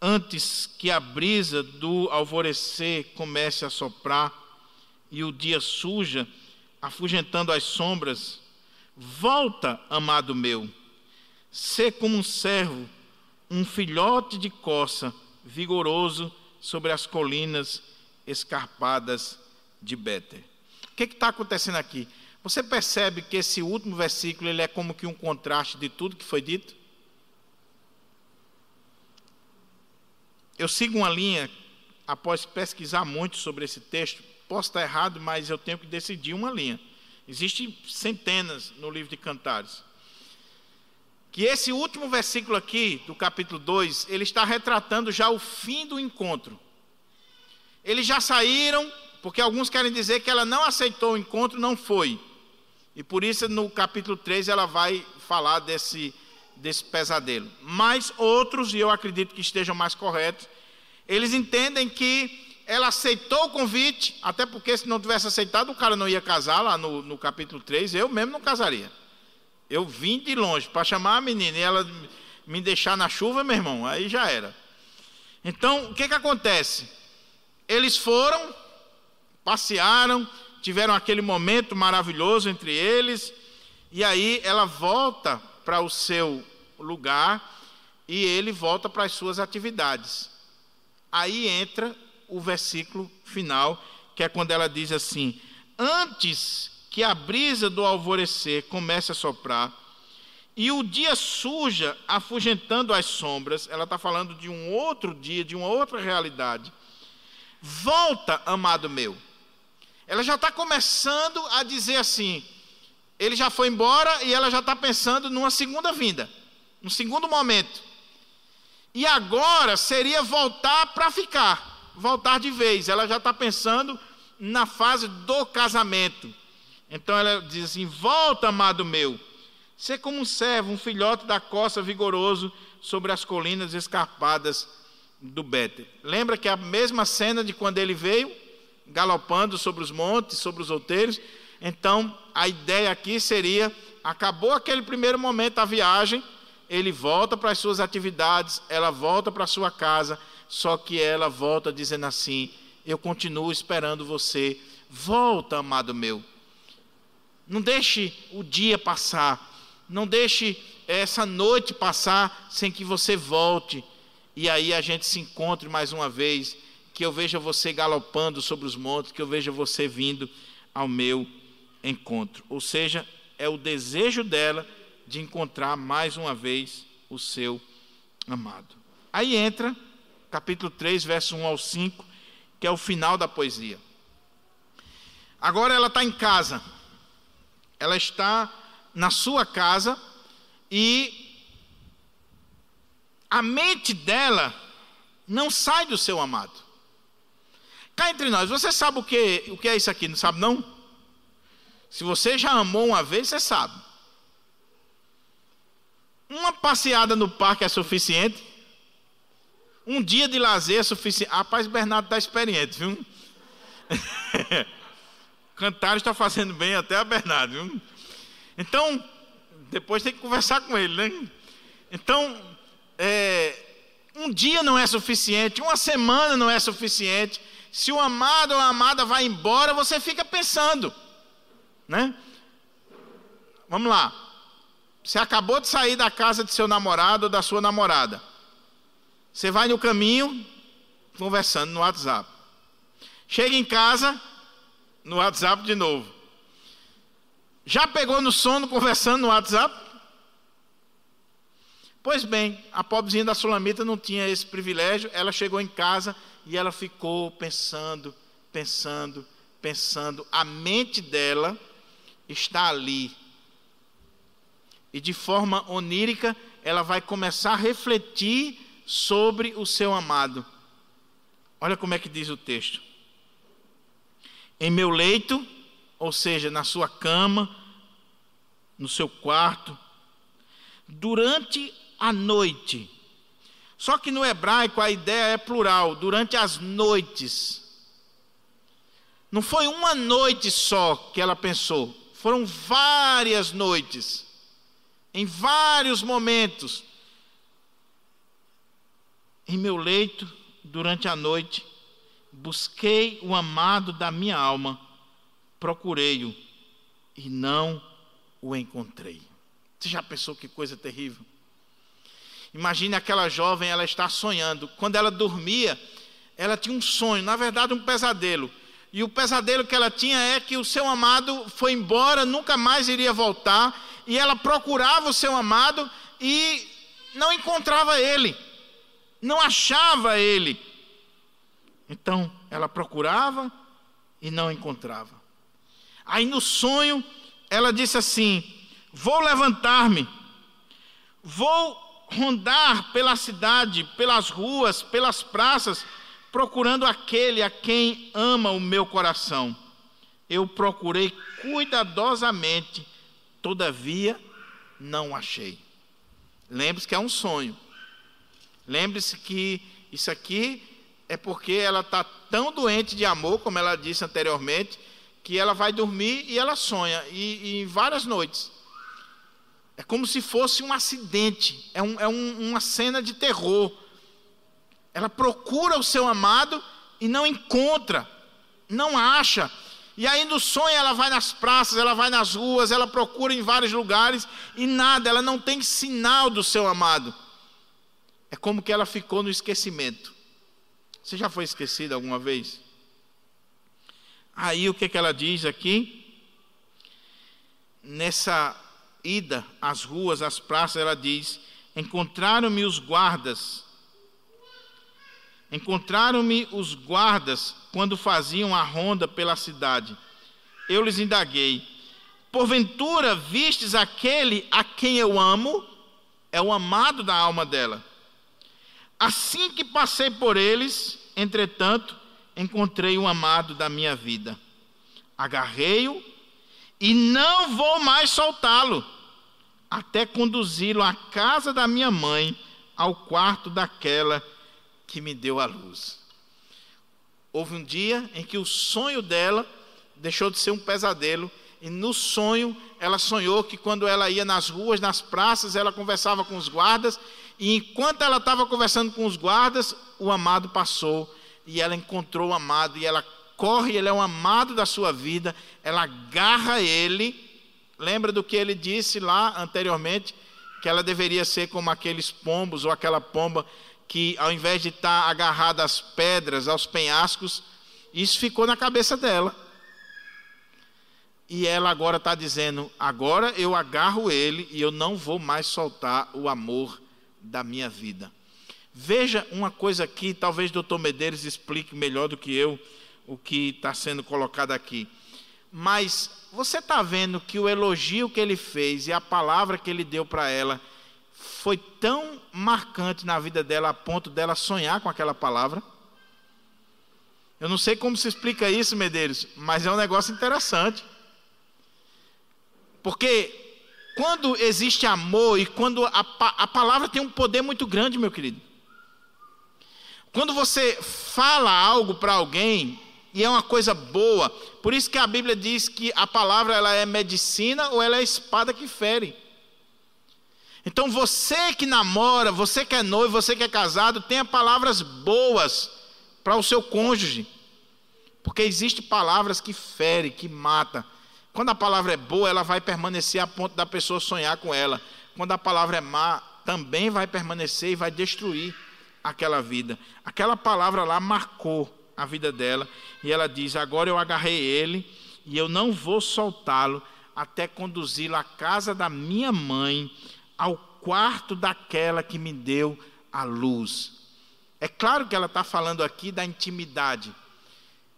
Antes que a brisa do alvorecer comece a soprar e o dia suja, afugentando as sombras, volta, amado meu, sê como um servo, um filhote de coça vigoroso sobre as colinas escarpadas de Béter. O que está acontecendo aqui? Você percebe que esse último versículo ele é como que um contraste de tudo que foi dito? Eu sigo uma linha, após pesquisar muito sobre esse texto, posso estar errado, mas eu tenho que decidir uma linha. Existem centenas no livro de Cantares que esse último versículo aqui, do capítulo 2, ele está retratando já o fim do encontro. Eles já saíram, porque alguns querem dizer que ela não aceitou o encontro, não foi. E por isso no capítulo 3 ela vai falar desse, desse pesadelo. Mas outros, e eu acredito que estejam mais corretos, eles entendem que ela aceitou o convite, até porque se não tivesse aceitado, o cara não ia casar lá no, no capítulo 3, eu mesmo não casaria. Eu vim de longe para chamar a menina e ela me deixar na chuva, meu irmão, aí já era. Então, o que, que acontece? Eles foram, passearam, tiveram aquele momento maravilhoso entre eles, e aí ela volta para o seu lugar e ele volta para as suas atividades. Aí entra o versículo final, que é quando ela diz assim: Antes que a brisa do alvorecer comece a soprar e o dia suja, afugentando as sombras, ela está falando de um outro dia, de uma outra realidade. Volta, amado meu. Ela já está começando a dizer assim: ele já foi embora e ela já está pensando numa segunda vinda, num segundo momento. E agora seria voltar para ficar, voltar de vez. Ela já está pensando na fase do casamento. Então ela diz assim: Volta, amado meu, ser como um servo, um filhote da costa vigoroso sobre as colinas escarpadas do Béter. Lembra que é a mesma cena de quando ele veio, galopando sobre os montes, sobre os outeiros. Então, a ideia aqui seria: acabou aquele primeiro momento da viagem, ele volta para as suas atividades, ela volta para a sua casa, só que ela volta dizendo assim: Eu continuo esperando você. Volta, amado meu. Não deixe o dia passar, não deixe essa noite passar sem que você volte e aí a gente se encontre mais uma vez, que eu veja você galopando sobre os montes, que eu veja você vindo ao meu encontro. Ou seja, é o desejo dela de encontrar mais uma vez o seu amado. Aí entra capítulo 3, verso 1 ao 5, que é o final da poesia. Agora ela está em casa, ela está na sua casa e a mente dela não sai do seu amado. Cá entre nós, você sabe o que, o que é isso aqui, não sabe não? Se você já amou uma vez, você sabe. Uma passeada no parque é suficiente? Um dia de lazer é suficiente? Rapaz, Bernardo está experiente, viu? <laughs> Cantar está fazendo bem até a Bernardo, viu? Então, depois tem que conversar com ele, né? Então, é, um dia não é suficiente, uma semana não é suficiente. Se o amado ou a amada vai embora, você fica pensando, né? Vamos lá. Você acabou de sair da casa de seu namorado ou da sua namorada. Você vai no caminho conversando no WhatsApp. Chega em casa, no WhatsApp de novo. Já pegou no sono conversando no WhatsApp? Pois bem, a pobrezinha da Sulamita não tinha esse privilégio, ela chegou em casa e ela ficou pensando, pensando, pensando. A mente dela está ali. E de forma onírica, ela vai começar a refletir sobre o seu amado. Olha como é que diz o texto. Em meu leito, ou seja, na sua cama, no seu quarto, durante à noite. Só que no hebraico a ideia é plural, durante as noites. Não foi uma noite só que ela pensou, foram várias noites, em vários momentos. Em meu leito, durante a noite, busquei o amado da minha alma, procurei-o e não o encontrei. Você já pensou que coisa terrível? Imagine aquela jovem, ela está sonhando. Quando ela dormia, ela tinha um sonho, na verdade, um pesadelo. E o pesadelo que ela tinha é que o seu amado foi embora, nunca mais iria voltar, e ela procurava o seu amado e não encontrava ele, não achava ele. Então, ela procurava e não encontrava. Aí no sonho, ela disse assim: Vou levantar-me, vou rondar pela cidade, pelas ruas, pelas praças, procurando aquele a quem ama o meu coração. Eu procurei cuidadosamente, todavia não achei. Lembre-se que é um sonho. Lembre-se que isso aqui é porque ela está tão doente de amor, como ela disse anteriormente, que ela vai dormir e ela sonha, e, em várias noites. É como se fosse um acidente, é, um, é um, uma cena de terror. Ela procura o seu amado e não encontra, não acha. E aí no sonho ela vai nas praças, ela vai nas ruas, ela procura em vários lugares e nada, ela não tem sinal do seu amado. É como que ela ficou no esquecimento. Você já foi esquecida alguma vez? Aí o que, que ela diz aqui? Nessa ida às ruas, às praças, ela diz: Encontraram-me os guardas Encontraram-me os guardas quando faziam a ronda pela cidade. Eu lhes indaguei: Porventura vistes aquele a quem eu amo? É o amado da alma dela. Assim que passei por eles, entretanto, encontrei o amado da minha vida. Agarrei-o e não vou mais soltá-lo, até conduzi-lo à casa da minha mãe, ao quarto daquela que me deu a luz. Houve um dia em que o sonho dela deixou de ser um pesadelo, e no sonho ela sonhou que quando ela ia nas ruas, nas praças, ela conversava com os guardas, e enquanto ela estava conversando com os guardas, o amado passou, e ela encontrou o amado, e ela corre, ele é um amado da sua vida, ela agarra ele. Lembra do que ele disse lá anteriormente? Que ela deveria ser como aqueles pombos ou aquela pomba que, ao invés de estar agarrada às pedras, aos penhascos, isso ficou na cabeça dela. E ela agora está dizendo: agora eu agarro ele e eu não vou mais soltar o amor da minha vida. Veja uma coisa aqui, talvez o doutor Medeiros explique melhor do que eu o que está sendo colocado aqui. Mas você está vendo que o elogio que ele fez e a palavra que ele deu para ela foi tão marcante na vida dela a ponto dela sonhar com aquela palavra? Eu não sei como se explica isso, Medeiros, mas é um negócio interessante. Porque quando existe amor e quando a, a palavra tem um poder muito grande, meu querido. Quando você fala algo para alguém, e é uma coisa boa. Por isso que a Bíblia diz que a palavra ela é medicina ou ela é espada que fere. Então você que namora, você que é noivo, você que é casado, tenha palavras boas para o seu cônjuge. Porque existem palavras que ferem, que matam. Quando a palavra é boa, ela vai permanecer a ponto da pessoa sonhar com ela. Quando a palavra é má, também vai permanecer e vai destruir aquela vida. Aquela palavra lá marcou a vida dela. E ela diz: Agora eu agarrei ele e eu não vou soltá-lo até conduzi-lo à casa da minha mãe, ao quarto daquela que me deu a luz. É claro que ela está falando aqui da intimidade.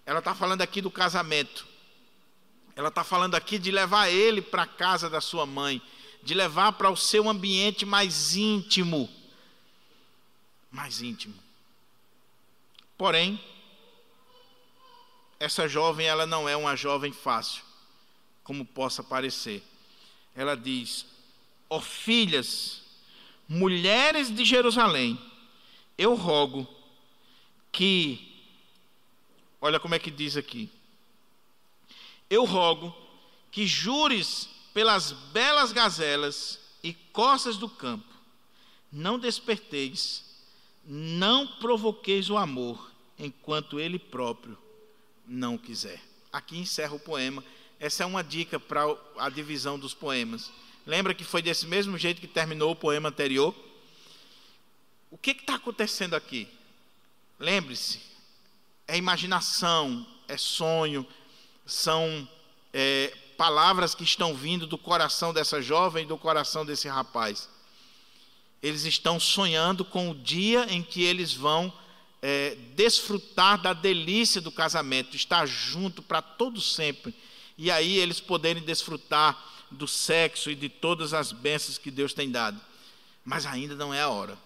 Ela está falando aqui do casamento. Ela está falando aqui de levar ele para a casa da sua mãe, de levar para o seu ambiente mais íntimo. Mais íntimo. Porém, essa jovem ela não é uma jovem fácil, como possa parecer. Ela diz: Ó oh, filhas, mulheres de Jerusalém, eu rogo que, olha como é que diz aqui, eu rogo que jures pelas belas gazelas e costas do campo, não desperteis, não provoqueis o amor, enquanto ele próprio não quiser. Aqui encerra o poema. Essa é uma dica para a divisão dos poemas. Lembra que foi desse mesmo jeito que terminou o poema anterior? O que está acontecendo aqui? Lembre-se, é imaginação, é sonho, são é, palavras que estão vindo do coração dessa jovem e do coração desse rapaz. Eles estão sonhando com o dia em que eles vão é, desfrutar da delícia do casamento, estar junto para todo sempre. E aí eles poderem desfrutar do sexo e de todas as bênçãos que Deus tem dado. Mas ainda não é a hora.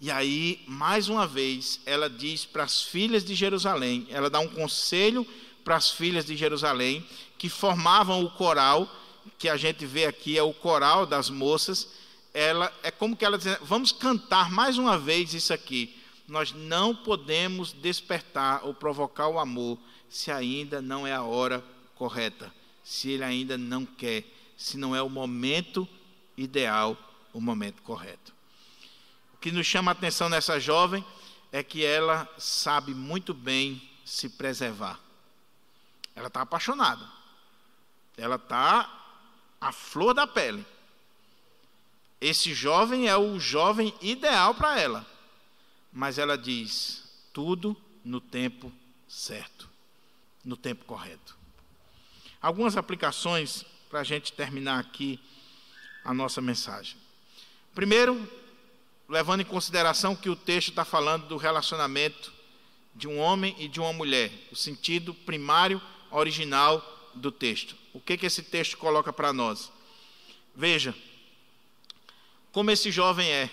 E aí, mais uma vez, ela diz para as filhas de Jerusalém, ela dá um conselho para as filhas de Jerusalém, que formavam o coral, que a gente vê aqui é o coral das moças. Ela é como que ela diz, vamos cantar mais uma vez isso aqui nós não podemos despertar ou provocar o amor se ainda não é a hora correta, se ele ainda não quer, se não é o momento ideal, o momento correto. O que nos chama a atenção nessa jovem é que ela sabe muito bem se preservar. Ela está apaixonada. Ela está à flor da pele. Esse jovem é o jovem ideal para ela mas ela diz: tudo no tempo certo, no tempo correto. Algumas aplicações para a gente terminar aqui a nossa mensagem. Primeiro, levando em consideração que o texto está falando do relacionamento de um homem e de uma mulher, o sentido primário, original do texto. O que, que esse texto coloca para nós? Veja, como esse jovem é.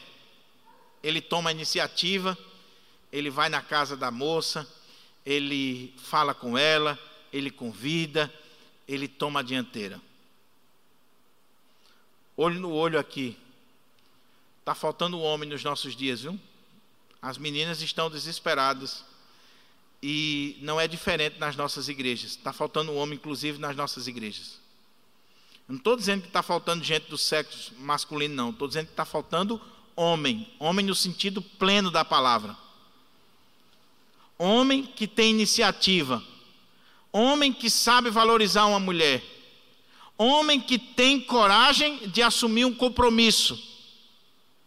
Ele toma a iniciativa, ele vai na casa da moça, ele fala com ela, ele convida, ele toma a dianteira. Olho no olho aqui. Está faltando homem nos nossos dias, viu? As meninas estão desesperadas. E não é diferente nas nossas igrejas. Está faltando homem, inclusive, nas nossas igrejas. Não estou dizendo que está faltando gente do sexo masculino, não. Estou dizendo que está faltando homem. Homem no sentido pleno da palavra. Homem que tem iniciativa. Homem que sabe valorizar uma mulher. Homem que tem coragem de assumir um compromisso.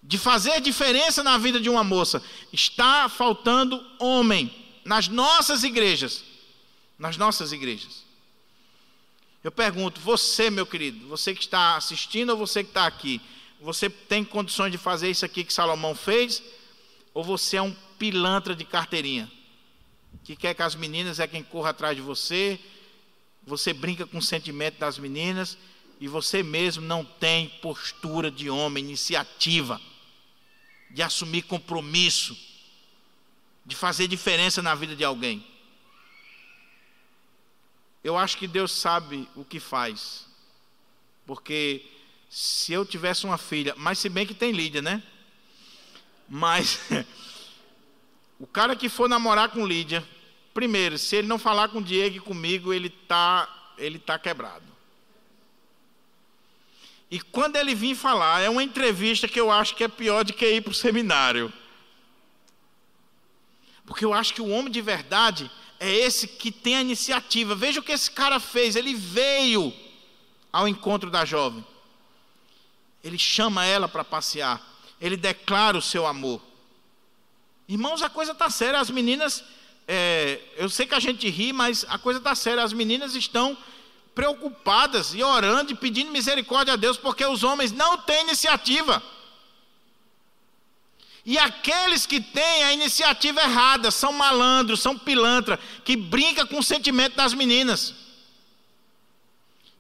De fazer diferença na vida de uma moça. Está faltando homem nas nossas igrejas. Nas nossas igrejas. Eu pergunto, você, meu querido, você que está assistindo ou você que está aqui, você tem condições de fazer isso aqui que Salomão fez? Ou você é um pilantra de carteirinha? Que quer que as meninas é quem corra atrás de você, você brinca com o sentimento das meninas e você mesmo não tem postura de homem, iniciativa, de assumir compromisso, de fazer diferença na vida de alguém. Eu acho que Deus sabe o que faz. Porque se eu tivesse uma filha, mas se bem que tem Lídia, né? Mas <laughs> o cara que for namorar com Lídia, primeiro, se ele não falar com Diego e comigo, ele tá, ele tá quebrado. E quando ele vir falar, é uma entrevista que eu acho que é pior do que ir para o seminário. Porque eu acho que o homem de verdade, é esse que tem a iniciativa. Veja o que esse cara fez. Ele veio ao encontro da jovem. Ele chama ela para passear. Ele declara o seu amor. Irmãos, a coisa está séria. As meninas, é, eu sei que a gente ri, mas a coisa está séria. As meninas estão preocupadas e orando e pedindo misericórdia a Deus porque os homens não têm iniciativa. E aqueles que têm a iniciativa errada são malandros, são pilantra, que brinca com o sentimento das meninas.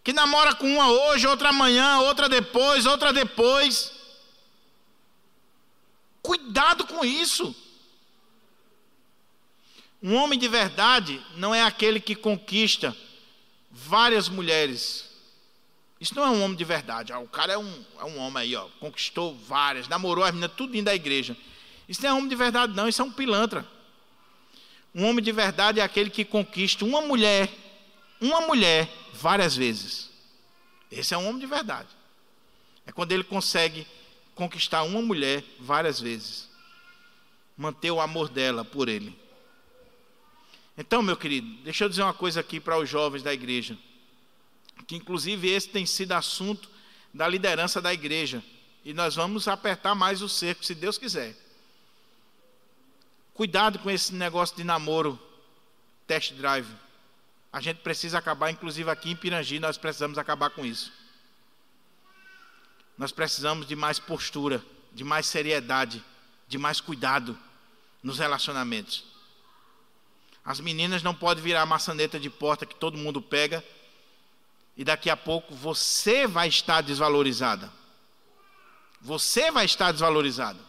Que namora com uma hoje, outra amanhã, outra depois, outra depois. Cuidado com isso. Um homem de verdade não é aquele que conquista várias mulheres isso não é um homem de verdade. Ah, o cara é um, é um homem aí, ó, conquistou várias, namorou as meninas tudo da igreja. Isso não é homem de verdade, não, isso é um pilantra. Um homem de verdade é aquele que conquista uma mulher, uma mulher, várias vezes. Esse é um homem de verdade. É quando ele consegue conquistar uma mulher várias vezes. Manter o amor dela por ele. Então, meu querido, deixa eu dizer uma coisa aqui para os jovens da igreja que inclusive esse tem sido assunto da liderança da igreja. E nós vamos apertar mais o cerco, se Deus quiser. Cuidado com esse negócio de namoro, test drive. A gente precisa acabar, inclusive aqui em Pirangi, nós precisamos acabar com isso. Nós precisamos de mais postura, de mais seriedade, de mais cuidado nos relacionamentos. As meninas não podem virar maçaneta de porta que todo mundo pega e daqui a pouco você vai estar desvalorizada. Você vai estar desvalorizada.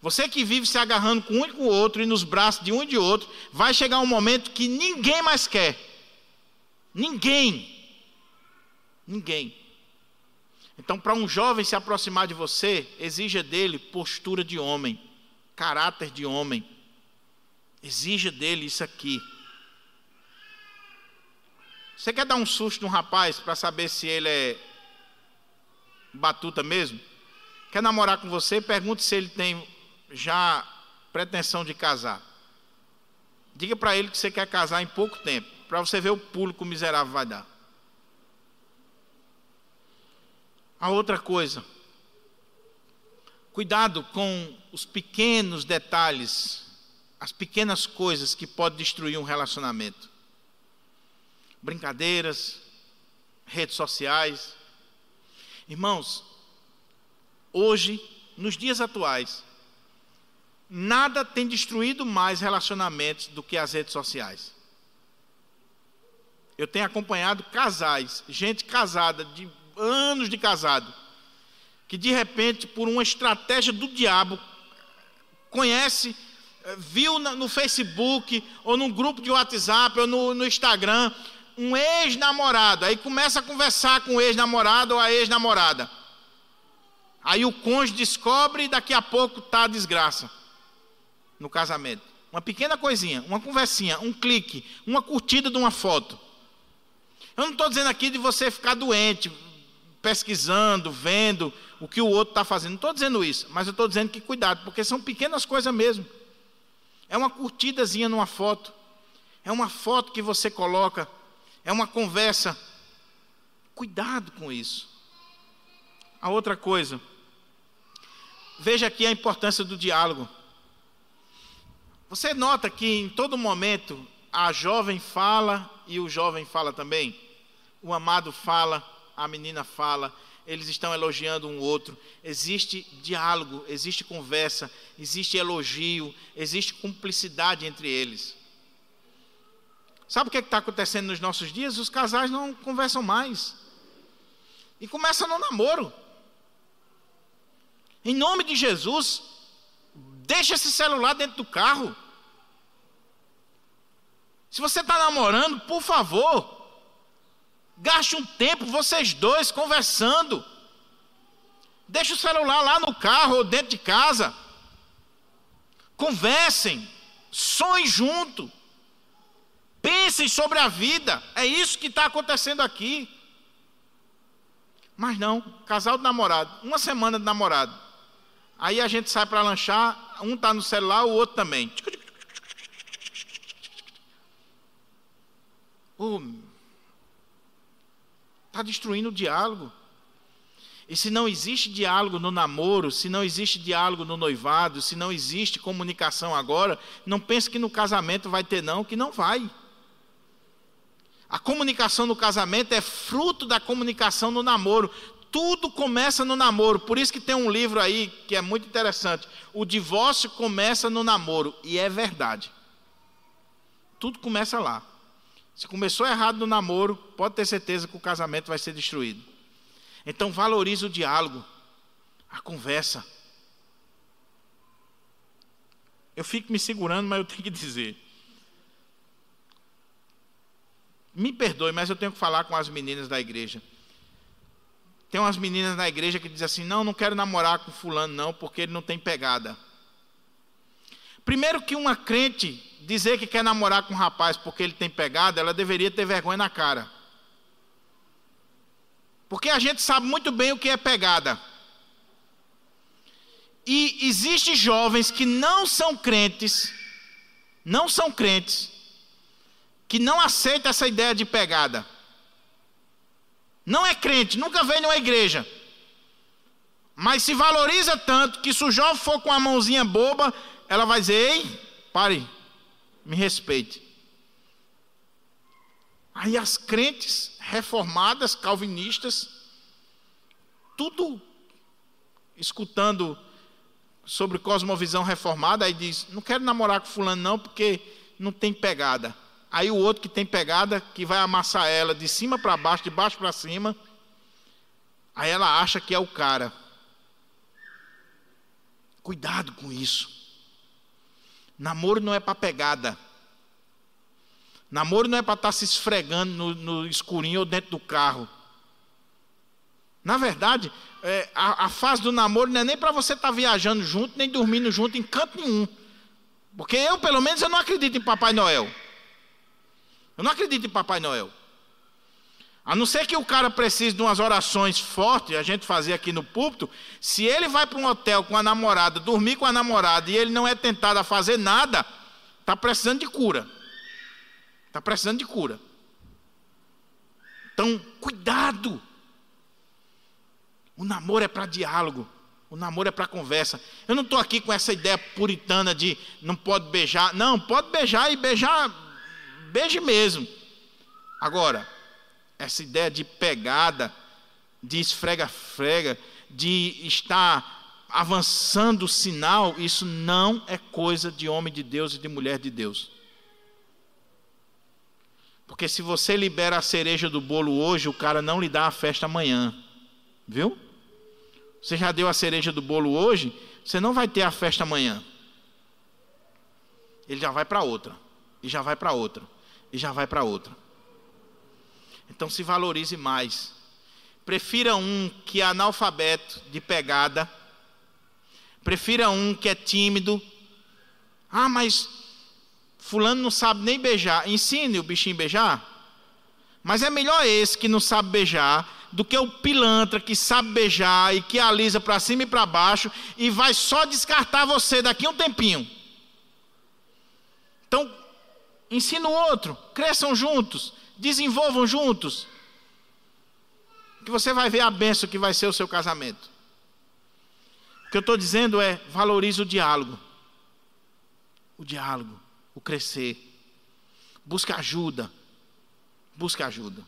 Você que vive se agarrando com um e com o outro e nos braços de um e de outro, vai chegar um momento que ninguém mais quer. Ninguém. Ninguém. Então, para um jovem se aproximar de você, exija dele postura de homem, caráter de homem. Exija dele isso aqui. Você quer dar um susto no rapaz para saber se ele é batuta mesmo? Quer namorar com você? Pergunte se ele tem já pretensão de casar. Diga para ele que você quer casar em pouco tempo, para você ver o pulo que o miserável vai dar. A outra coisa, cuidado com os pequenos detalhes, as pequenas coisas que podem destruir um relacionamento brincadeiras, redes sociais. Irmãos, hoje nos dias atuais, nada tem destruído mais relacionamentos do que as redes sociais. Eu tenho acompanhado casais, gente casada, de anos de casado, que de repente, por uma estratégia do diabo, conhece, eh, viu no Facebook, ou num grupo de WhatsApp, ou no, no Instagram, um ex-namorado. Aí começa a conversar com o ex-namorado ou a ex-namorada. Aí o cônjuge descobre e daqui a pouco está a desgraça no casamento. Uma pequena coisinha, uma conversinha, um clique, uma curtida de uma foto. Eu não estou dizendo aqui de você ficar doente, pesquisando, vendo o que o outro está fazendo. Não estou dizendo isso, mas eu estou dizendo que cuidado, porque são pequenas coisas mesmo. É uma curtidazinha numa foto, é uma foto que você coloca, é uma conversa. Cuidado com isso. A outra coisa, veja aqui a importância do diálogo. Você nota que em todo momento a jovem fala e o jovem fala também? O amado fala, a menina fala, eles estão elogiando um outro. Existe diálogo, existe conversa, existe elogio, existe cumplicidade entre eles. Sabe o que é está acontecendo nos nossos dias? Os casais não conversam mais. E começa no namoro. Em nome de Jesus, deixa esse celular dentro do carro. Se você está namorando, por favor, Gaste um tempo, vocês dois, conversando. Deixe o celular lá no carro ou dentro de casa. Conversem, sonhem junto. Pensem sobre a vida. É isso que está acontecendo aqui. Mas não, casal de namorado, uma semana de namorado. Aí a gente sai para lanchar, um está no celular, o outro também. Oh, Está destruindo o diálogo. E se não existe diálogo no namoro, se não existe diálogo no noivado, se não existe comunicação agora, não pense que no casamento vai ter, não, que não vai. A comunicação no casamento é fruto da comunicação no namoro. Tudo começa no namoro. Por isso que tem um livro aí que é muito interessante. O divórcio começa no namoro. E é verdade. Tudo começa lá. Se começou errado no namoro, pode ter certeza que o casamento vai ser destruído. Então valorize o diálogo, a conversa. Eu fico me segurando, mas eu tenho que dizer. Me perdoe, mas eu tenho que falar com as meninas da igreja. Tem umas meninas na igreja que dizem assim: não, não quero namorar com fulano, não, porque ele não tem pegada. Primeiro que uma crente dizer que quer namorar com um rapaz porque ele tem pegada, ela deveria ter vergonha na cara. Porque a gente sabe muito bem o que é pegada. E existem jovens que não são crentes, não são crentes, que não aceitam essa ideia de pegada. Não é crente, nunca veio numa igreja. Mas se valoriza tanto que se o jovem for com a mãozinha boba, ela vai dizer: ei, pare, me respeite. Aí as crentes reformadas, calvinistas, tudo escutando sobre cosmovisão reformada, aí diz: não quero namorar com fulano não, porque não tem pegada. Aí o outro que tem pegada, que vai amassar ela de cima para baixo, de baixo para cima, aí ela acha que é o cara. Cuidado com isso. Namoro não é para pegada. Namoro não é para estar tá se esfregando no, no, escurinho ou dentro do carro. Na verdade, é, a, a, fase do namoro não é nem para você estar tá viajando junto, nem dormindo junto em canto nenhum. Porque eu, pelo menos, eu não acredito em Papai Noel. Eu não acredito em Papai Noel. A não ser que o cara precise de umas orações fortes, a gente fazia aqui no púlpito, se ele vai para um hotel com a namorada, dormir com a namorada e ele não é tentado a fazer nada, está precisando de cura. Está precisando de cura. Então, cuidado. O namoro é para diálogo. O namoro é para conversa. Eu não estou aqui com essa ideia puritana de não pode beijar. Não, pode beijar e beijar, beije mesmo. Agora, essa ideia de pegada, de esfrega-frega, de estar avançando o sinal, isso não é coisa de homem de Deus e de mulher de Deus. Porque se você libera a cereja do bolo hoje, o cara não lhe dá a festa amanhã. Viu? Você já deu a cereja do bolo hoje, você não vai ter a festa amanhã. Ele já vai para outra, e já vai para outra, e já vai para outra. Então se valorize mais. Prefira um que é analfabeto de pegada. Prefira um que é tímido. Ah, mas fulano não sabe nem beijar. Ensine o bichinho a beijar. Mas é melhor esse que não sabe beijar do que o pilantra que sabe beijar e que alisa para cima e para baixo e vai só descartar você daqui a um tempinho. Então, ensina o outro, cresçam juntos, desenvolvam juntos, que você vai ver a benção que vai ser o seu casamento. O que eu estou dizendo é: valorize o diálogo, o diálogo, o crescer, busca ajuda, busca ajuda.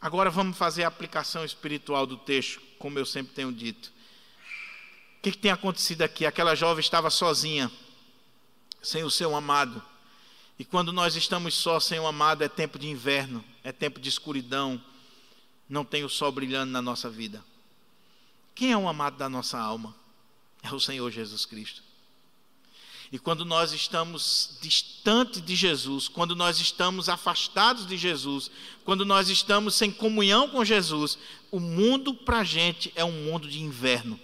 Agora vamos fazer a aplicação espiritual do texto, como eu sempre tenho dito. O que, que tem acontecido aqui? Aquela jovem estava sozinha, sem o seu amado. E quando nós estamos só sem o amado, é tempo de inverno, é tempo de escuridão, não tem o sol brilhando na nossa vida. Quem é o amado da nossa alma? É o Senhor Jesus Cristo. E quando nós estamos distante de Jesus, quando nós estamos afastados de Jesus, quando nós estamos sem comunhão com Jesus, o mundo para a gente é um mundo de inverno.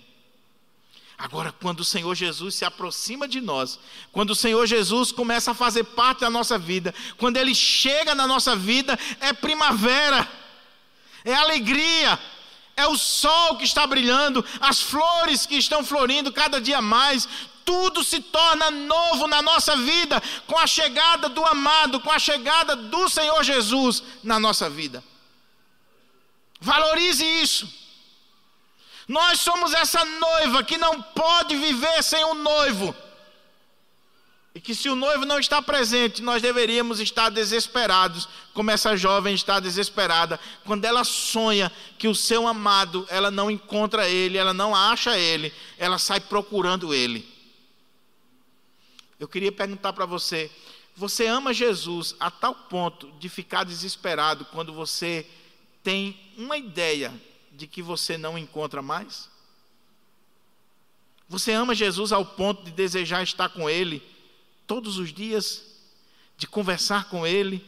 Agora, quando o Senhor Jesus se aproxima de nós, quando o Senhor Jesus começa a fazer parte da nossa vida, quando Ele chega na nossa vida, é primavera, é alegria, é o sol que está brilhando, as flores que estão florindo cada dia mais, tudo se torna novo na nossa vida com a chegada do amado, com a chegada do Senhor Jesus na nossa vida. Valorize isso. Nós somos essa noiva que não pode viver sem o noivo. E que se o noivo não está presente, nós deveríamos estar desesperados, como essa jovem está desesperada, quando ela sonha que o seu amado, ela não encontra ele, ela não acha ele, ela sai procurando ele. Eu queria perguntar para você: você ama Jesus a tal ponto de ficar desesperado quando você tem uma ideia de que você não encontra mais? Você ama Jesus ao ponto de desejar estar com Ele todos os dias, de conversar com Ele,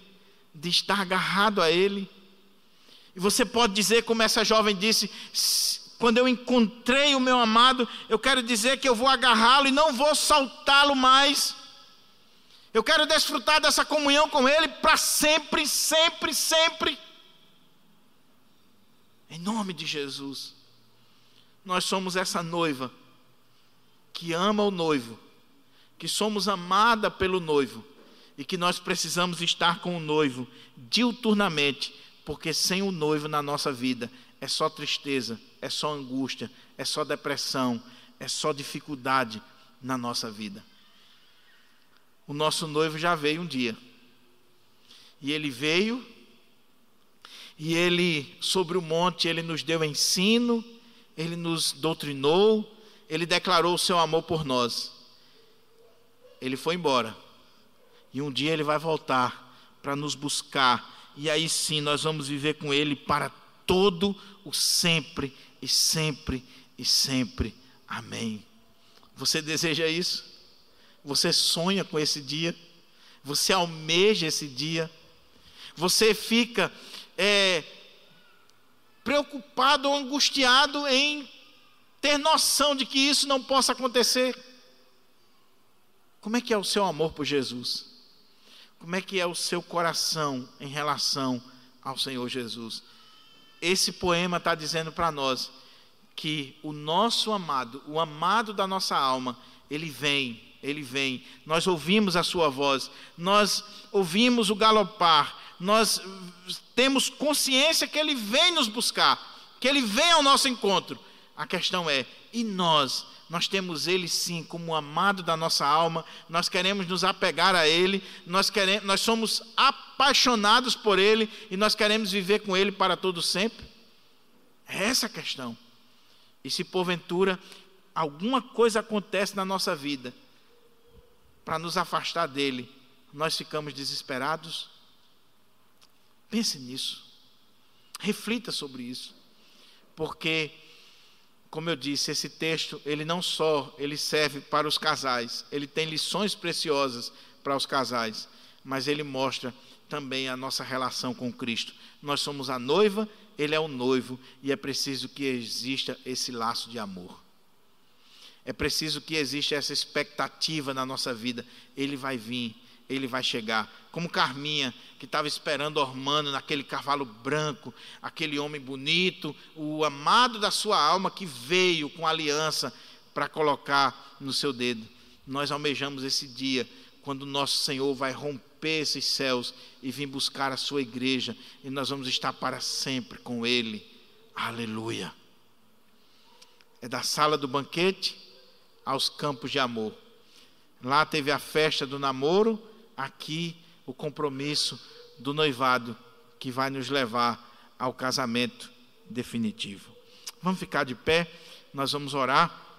de estar agarrado a Ele? E você pode dizer, como essa jovem disse: quando eu encontrei o meu amado, eu quero dizer que eu vou agarrá-lo e não vou soltá-lo mais. Eu quero desfrutar dessa comunhão com Ele para sempre, sempre, sempre. Em nome de Jesus. Nós somos essa noiva que ama o noivo, que somos amada pelo noivo e que nós precisamos estar com o noivo diuturnamente, porque sem o noivo na nossa vida é só tristeza, é só angústia, é só depressão, é só dificuldade na nossa vida. O nosso noivo já veio um dia. E ele veio e ele, sobre o monte, ele nos deu ensino, ele nos doutrinou, ele declarou o seu amor por nós. Ele foi embora. E um dia ele vai voltar para nos buscar. E aí sim nós vamos viver com ele para todo o sempre e sempre e sempre. Amém. Você deseja isso? Você sonha com esse dia? Você almeja esse dia? Você fica é, preocupado ou angustiado em ter noção de que isso não possa acontecer. Como é que é o seu amor por Jesus? Como é que é o seu coração em relação ao Senhor Jesus? Esse poema está dizendo para nós que o nosso amado, o amado da nossa alma, ele vem, ele vem. Nós ouvimos a sua voz, nós ouvimos o galopar, nós temos consciência que Ele vem nos buscar, que Ele vem ao nosso encontro. A questão é, e nós? Nós temos Ele sim como amado da nossa alma, nós queremos nos apegar a Ele, nós, queremos, nós somos apaixonados por Ele e nós queremos viver com Ele para todo sempre? É essa a questão. E se porventura alguma coisa acontece na nossa vida para nos afastar dele, nós ficamos desesperados? Pense nisso. Reflita sobre isso. Porque como eu disse, esse texto, ele não só ele serve para os casais, ele tem lições preciosas para os casais, mas ele mostra também a nossa relação com Cristo. Nós somos a noiva, ele é o noivo e é preciso que exista esse laço de amor. É preciso que exista essa expectativa na nossa vida. Ele vai vir, ele vai chegar. Como Carminha, que estava esperando Ormando naquele cavalo branco, aquele homem bonito, o amado da sua alma que veio com aliança para colocar no seu dedo. Nós almejamos esse dia, quando nosso Senhor vai romper esses céus e vir buscar a sua igreja, e nós vamos estar para sempre com Ele. Aleluia. É da sala do banquete aos campos de amor. Lá teve a festa do namoro, aqui o compromisso do noivado que vai nos levar ao casamento definitivo. Vamos ficar de pé, nós vamos orar.